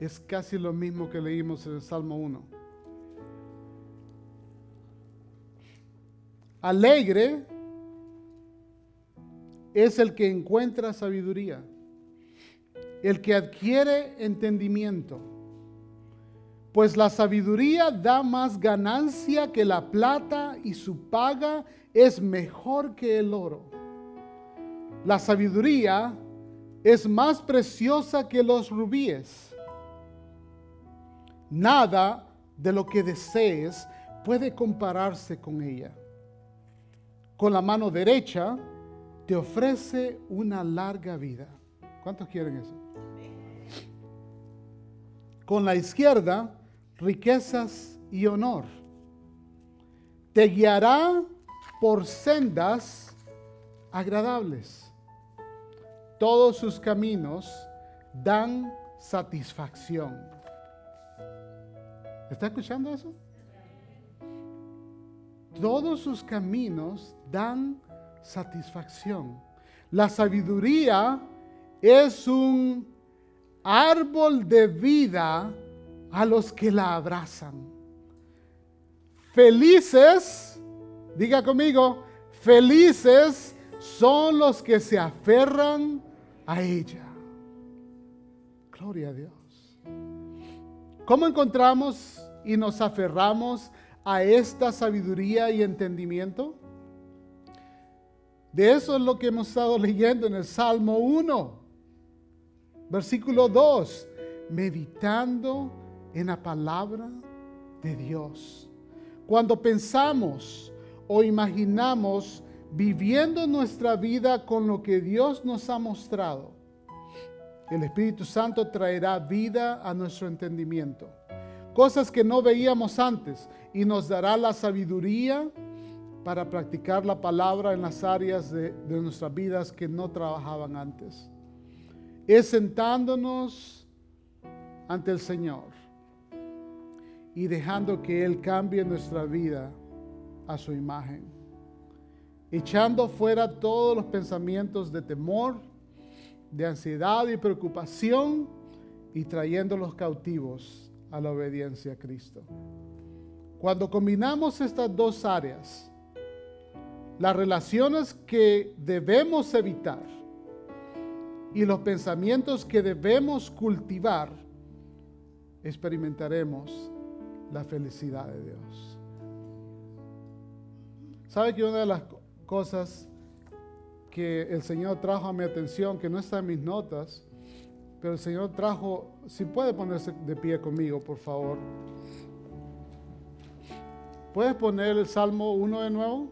es casi lo mismo que leímos en el Salmo 1. Alegre es el que encuentra sabiduría, el que adquiere entendimiento, pues la sabiduría da más ganancia que la plata y su paga es mejor que el oro. La sabiduría es más preciosa que los rubíes. Nada de lo que desees puede compararse con ella. Con la mano derecha te ofrece una larga vida. ¿Cuántos quieren eso? Con la izquierda, riquezas y honor. Te guiará por sendas agradables. Todos sus caminos dan satisfacción. ¿Está escuchando eso? Todos sus caminos dan satisfacción. La sabiduría es un árbol de vida a los que la abrazan. Felices, diga conmigo, Felices son los que se aferran a ella. Gloria a Dios. ¿Cómo encontramos y nos aferramos a esta sabiduría y entendimiento? De eso es lo que hemos estado leyendo en el Salmo 1, versículo 2, meditando en la palabra de Dios. Cuando pensamos o imaginamos viviendo nuestra vida con lo que Dios nos ha mostrado, el Espíritu Santo traerá vida a nuestro entendimiento. Cosas que no veíamos antes y nos dará la sabiduría para practicar la palabra en las áreas de, nuestras vidas que no trabajaban antes. Es sentándonos ante el Señor y dejando que Él cambie nuestra vida a su imagen. Echando fuera todos los pensamientos de temor, de ansiedad y preocupación y trayendo los cautivos a la obediencia a Cristo. Cuando combinamos estas dos áreas, las relaciones que debemos evitar y los pensamientos que debemos cultivar, experimentaremos la felicidad de Dios. ¿Sabe que una de las cosas que el Señor trajo a mi atención, que no está en mis notas, pero el Señor trajo, si puede ponerse de pie conmigo, por favor. ¿Puedes poner el Salmo 1 de nuevo?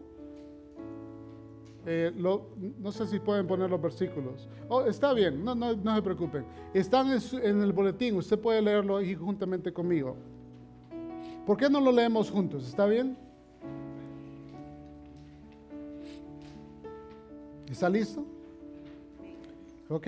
Eh, no sé si pueden poner los versículos. Oh, está bien, no, se preocupen. Están en el boletín, usted puede leerlo ahí juntamente conmigo. ¿Por qué no lo leemos juntos? ¿Está bien? ¿Está listo? Ok.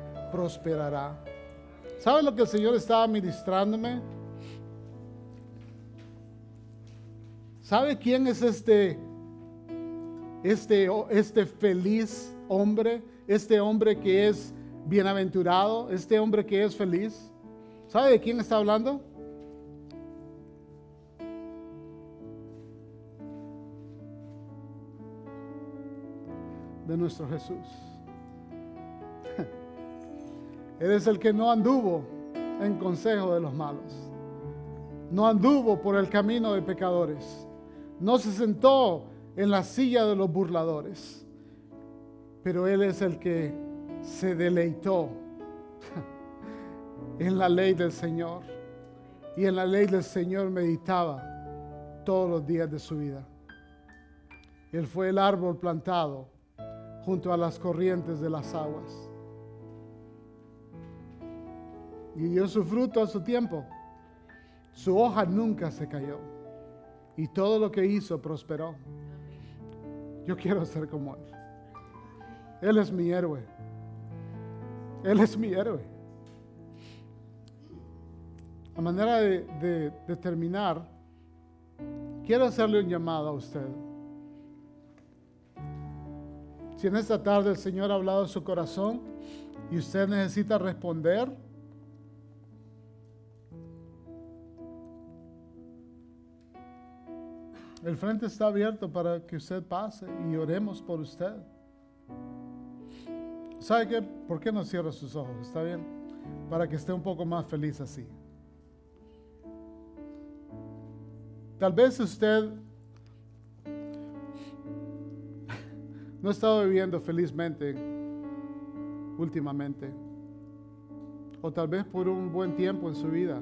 prosperará. ¿Saben lo que el Señor estaba ministrándome? ¿Sabe quién es este, este, este feliz hombre? Este hombre que es bienaventurado, este hombre que es feliz. ¿Sabe de quién está hablando? De nuestro Jesús. Él es el que no anduvo en consejo de los malos. No anduvo por el camino de pecadores. No se sentó en la silla de los burladores. Pero Él es el que se deleitó *laughs* en la ley del Señor. Y en la ley del Señor meditaba todos los días de su vida. Él fue el árbol plantado junto a las corrientes de las aguas. Y dio su fruto a su tiempo. Su hoja nunca se cayó. Y todo lo que hizo prosperó. Yo quiero ser como Él. Él es mi héroe. Él es mi héroe. A manera de, terminar, quiero hacerle un llamado a usted. Si en esta tarde el Señor ha hablado en su corazón y usted necesita responder, el frente está abierto para que usted pase y oremos por usted. ¿Sabe qué? ¿Por qué no cierra sus ojos? ¿Está bien? Para que esté un poco más feliz así. Tal vez usted no ha estado viviendo felizmente últimamente. O tal vez por un buen tiempo en su vida.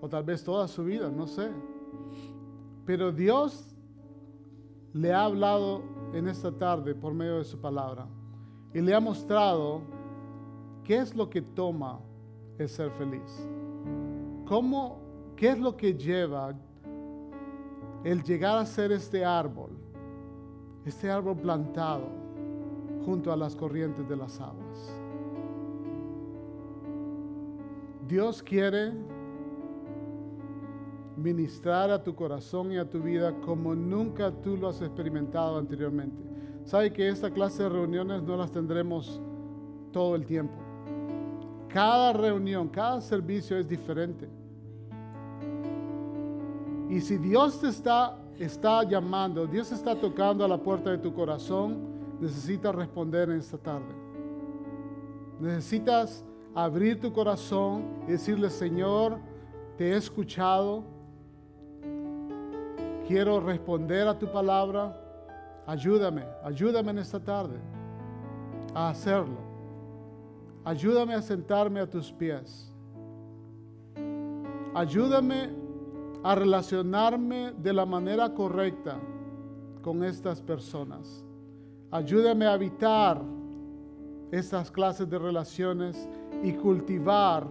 O tal vez toda su vida, no sé. Pero Dios le ha hablado en esta tarde por medio de su palabra. Y le ha mostrado qué es lo que toma el ser feliz. ¿Cómo, ¿Qué es lo que lleva el llegar a ser este árbol este árbol plantado junto a las corrientes de las aguas. Dios quiere ministrar a tu corazón y a tu vida como nunca tú lo has experimentado anteriormente. Sabe que esta clase de reuniones no las tendremos todo el tiempo. Cada reunión, cada servicio es diferente. Y si Dios te está, está llamando, Dios está tocando a la puerta de tu corazón, necesitas responder en esta tarde. Necesitas abrir tu corazón y decirle, Señor, te he escuchado, quiero responder a tu palabra, ayúdame, ayúdame en esta tarde a hacerlo. Ayúdame a sentarme a tus pies. Ayúdame a relacionarme de la manera correcta con estas personas. Ayúdame a evitar estas clases de relaciones y cultivar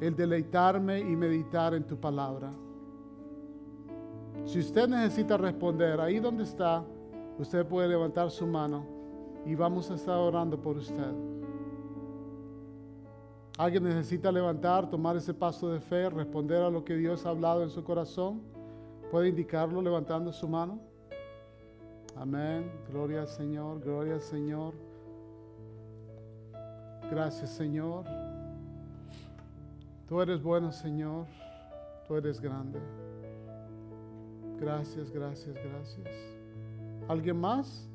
el deleitarme y meditar en tu palabra. Si usted necesita responder, ahí donde está, usted puede levantar su mano y vamos a estar orando por usted. Alguien necesita levantar, tomar ese paso de fe, responder a lo que Dios ha hablado en su corazón. Puede indicarlo levantando su mano. Amén. Gloria al Señor, gloria al Señor. Gracias Señor. Tú eres bueno Señor. Tú eres grande. Gracias, gracias, gracias. ¿Alguien más?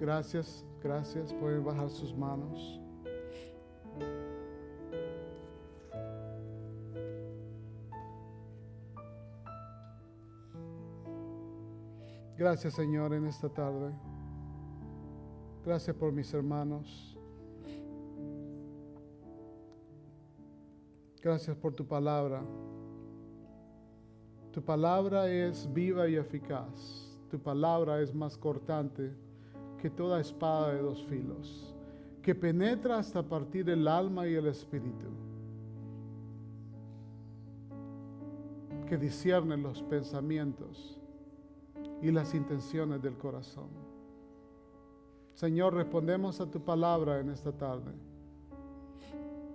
Gracias, gracias. Pueden bajar sus manos. Gracias Señor en esta tarde. Gracias por mis hermanos. Gracias por tu palabra. Tu palabra es viva y eficaz. Tu palabra es más cortante que toda espada de dos filos, que penetra hasta partir el alma y el espíritu, que discierne los pensamientos y las intenciones del corazón. Señor, respondemos a tu palabra en esta tarde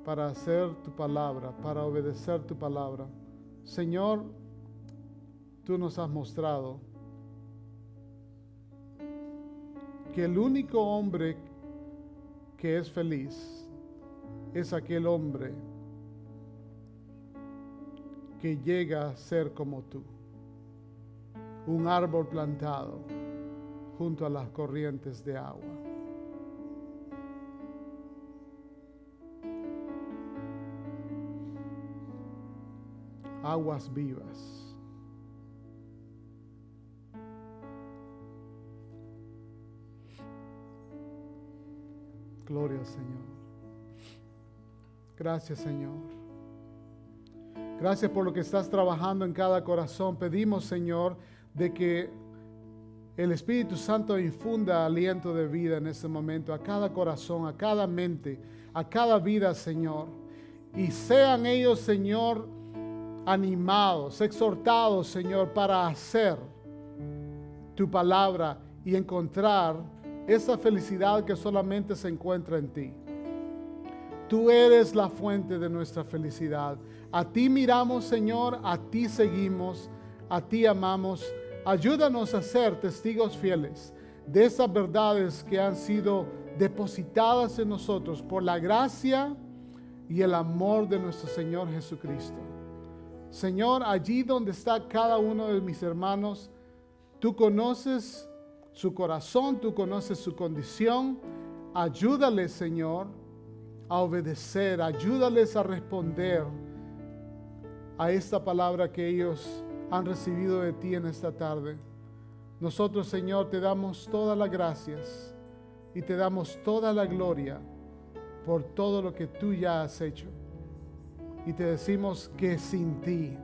para hacer tu palabra, para obedecer tu palabra. Señor, tú nos has mostrado que el único hombre que es feliz es aquel hombre que llega a ser como tú, un árbol plantado junto a las corrientes de agua. Aguas vivas. Gloria al Señor. Gracias Señor. Gracias por lo que estás trabajando en cada corazón. Pedimos Señor de que el Espíritu Santo infunda aliento de vida en este momento a cada corazón, a cada mente, a cada vida Señor. Y sean ellos Señor animados, exhortados, Señor, para hacer tu palabra y encontrar esa felicidad que solamente se encuentra en ti. Tú eres la fuente de nuestra felicidad. A ti miramos, Señor, a ti seguimos, a ti amamos. Ayúdanos a ser testigos fieles de esas verdades que han sido depositadas en nosotros por la gracia y el amor de nuestro Señor Jesucristo. Señor, allí donde está cada uno de mis hermanos, tú conoces su corazón, tú conoces su condición. Ayúdales, Señor, a obedecer, ayúdales a responder a esta palabra que ellos han recibido de ti en esta tarde. Nosotros, Señor, te damos todas las gracias y te damos toda la gloria por todo lo que tú ya has hecho y te decimos que sin ti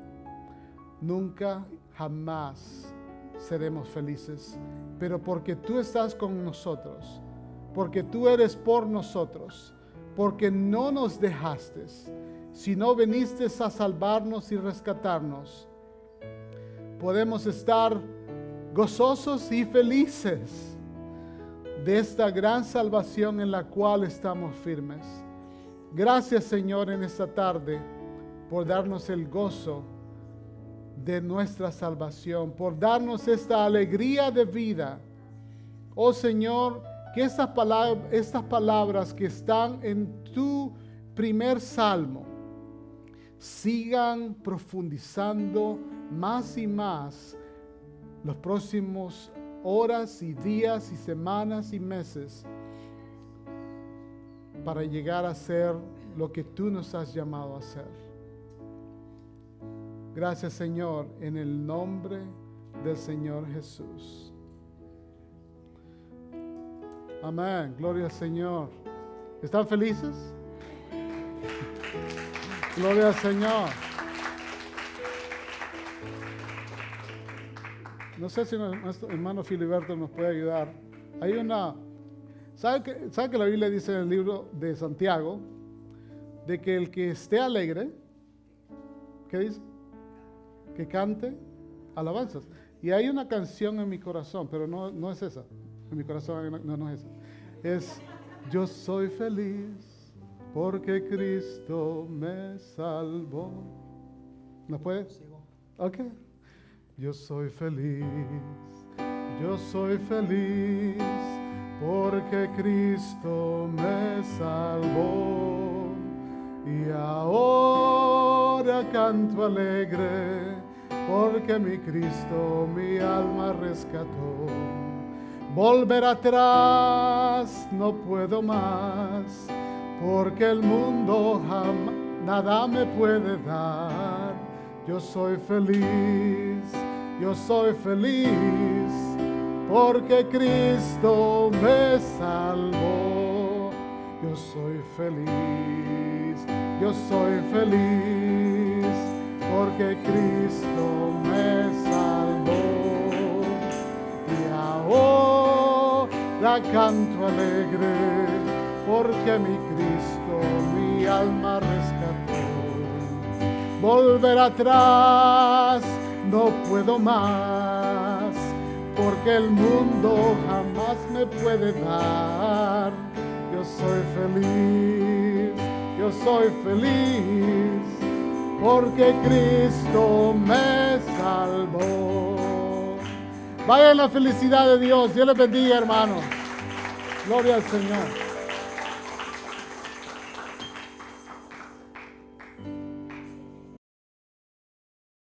nunca, jamás seremos felices. Pero porque tú estás con nosotros, porque tú eres por nosotros, porque no nos dejaste, sino viniste a salvarnos y rescatarnos. podemos estar gozosos y felices de esta gran salvación en la cual estamos firmes. Gracias Señor en esta tarde por darnos el gozo de nuestra salvación, por darnos esta alegría de vida. Oh Señor, que estas palabras, estas palabras que están en tu primer salmo sigan profundizando más y más los próximos horas y días y semanas y meses para llegar a ser lo que tú nos has llamado a ser. Gracias Señor, en el nombre del Señor Jesús. Amén, gloria al Señor. ¿Están felices? Gloria al Señor. No sé si nuestro hermano Filiberto nos puede ayudar. Hay una... ¿Sabe que, ¿Sabe que la Biblia dice en el libro de Santiago? De que el que esté alegre, ¿qué dice? Que cante alabanzas. Y hay una canción en mi corazón, pero no, no es esa. En mi corazón no, no es esa. Es Yo soy feliz porque Cristo me salvó. ¿No puede? Ok. Yo soy feliz, yo soy feliz porque Cristo me salvó. Y ahora canto alegre porque mi Cristo mi alma rescató. Volver atrás no puedo más porque el mundo jamás nada me puede dar. Yo soy feliz, yo soy feliz, porque Cristo me salvó. Yo soy feliz, yo soy feliz, porque Cristo me salvó. Y ahora canto alegre, porque mi Cristo mi alma rescató. Volver atrás no puedo más, porque el mundo jamás me puede dar. Yo soy feliz, yo soy feliz, porque Cristo me salvó. Vaya la felicidad de Dios, Dios les bendiga hermanos. Gloria al Señor.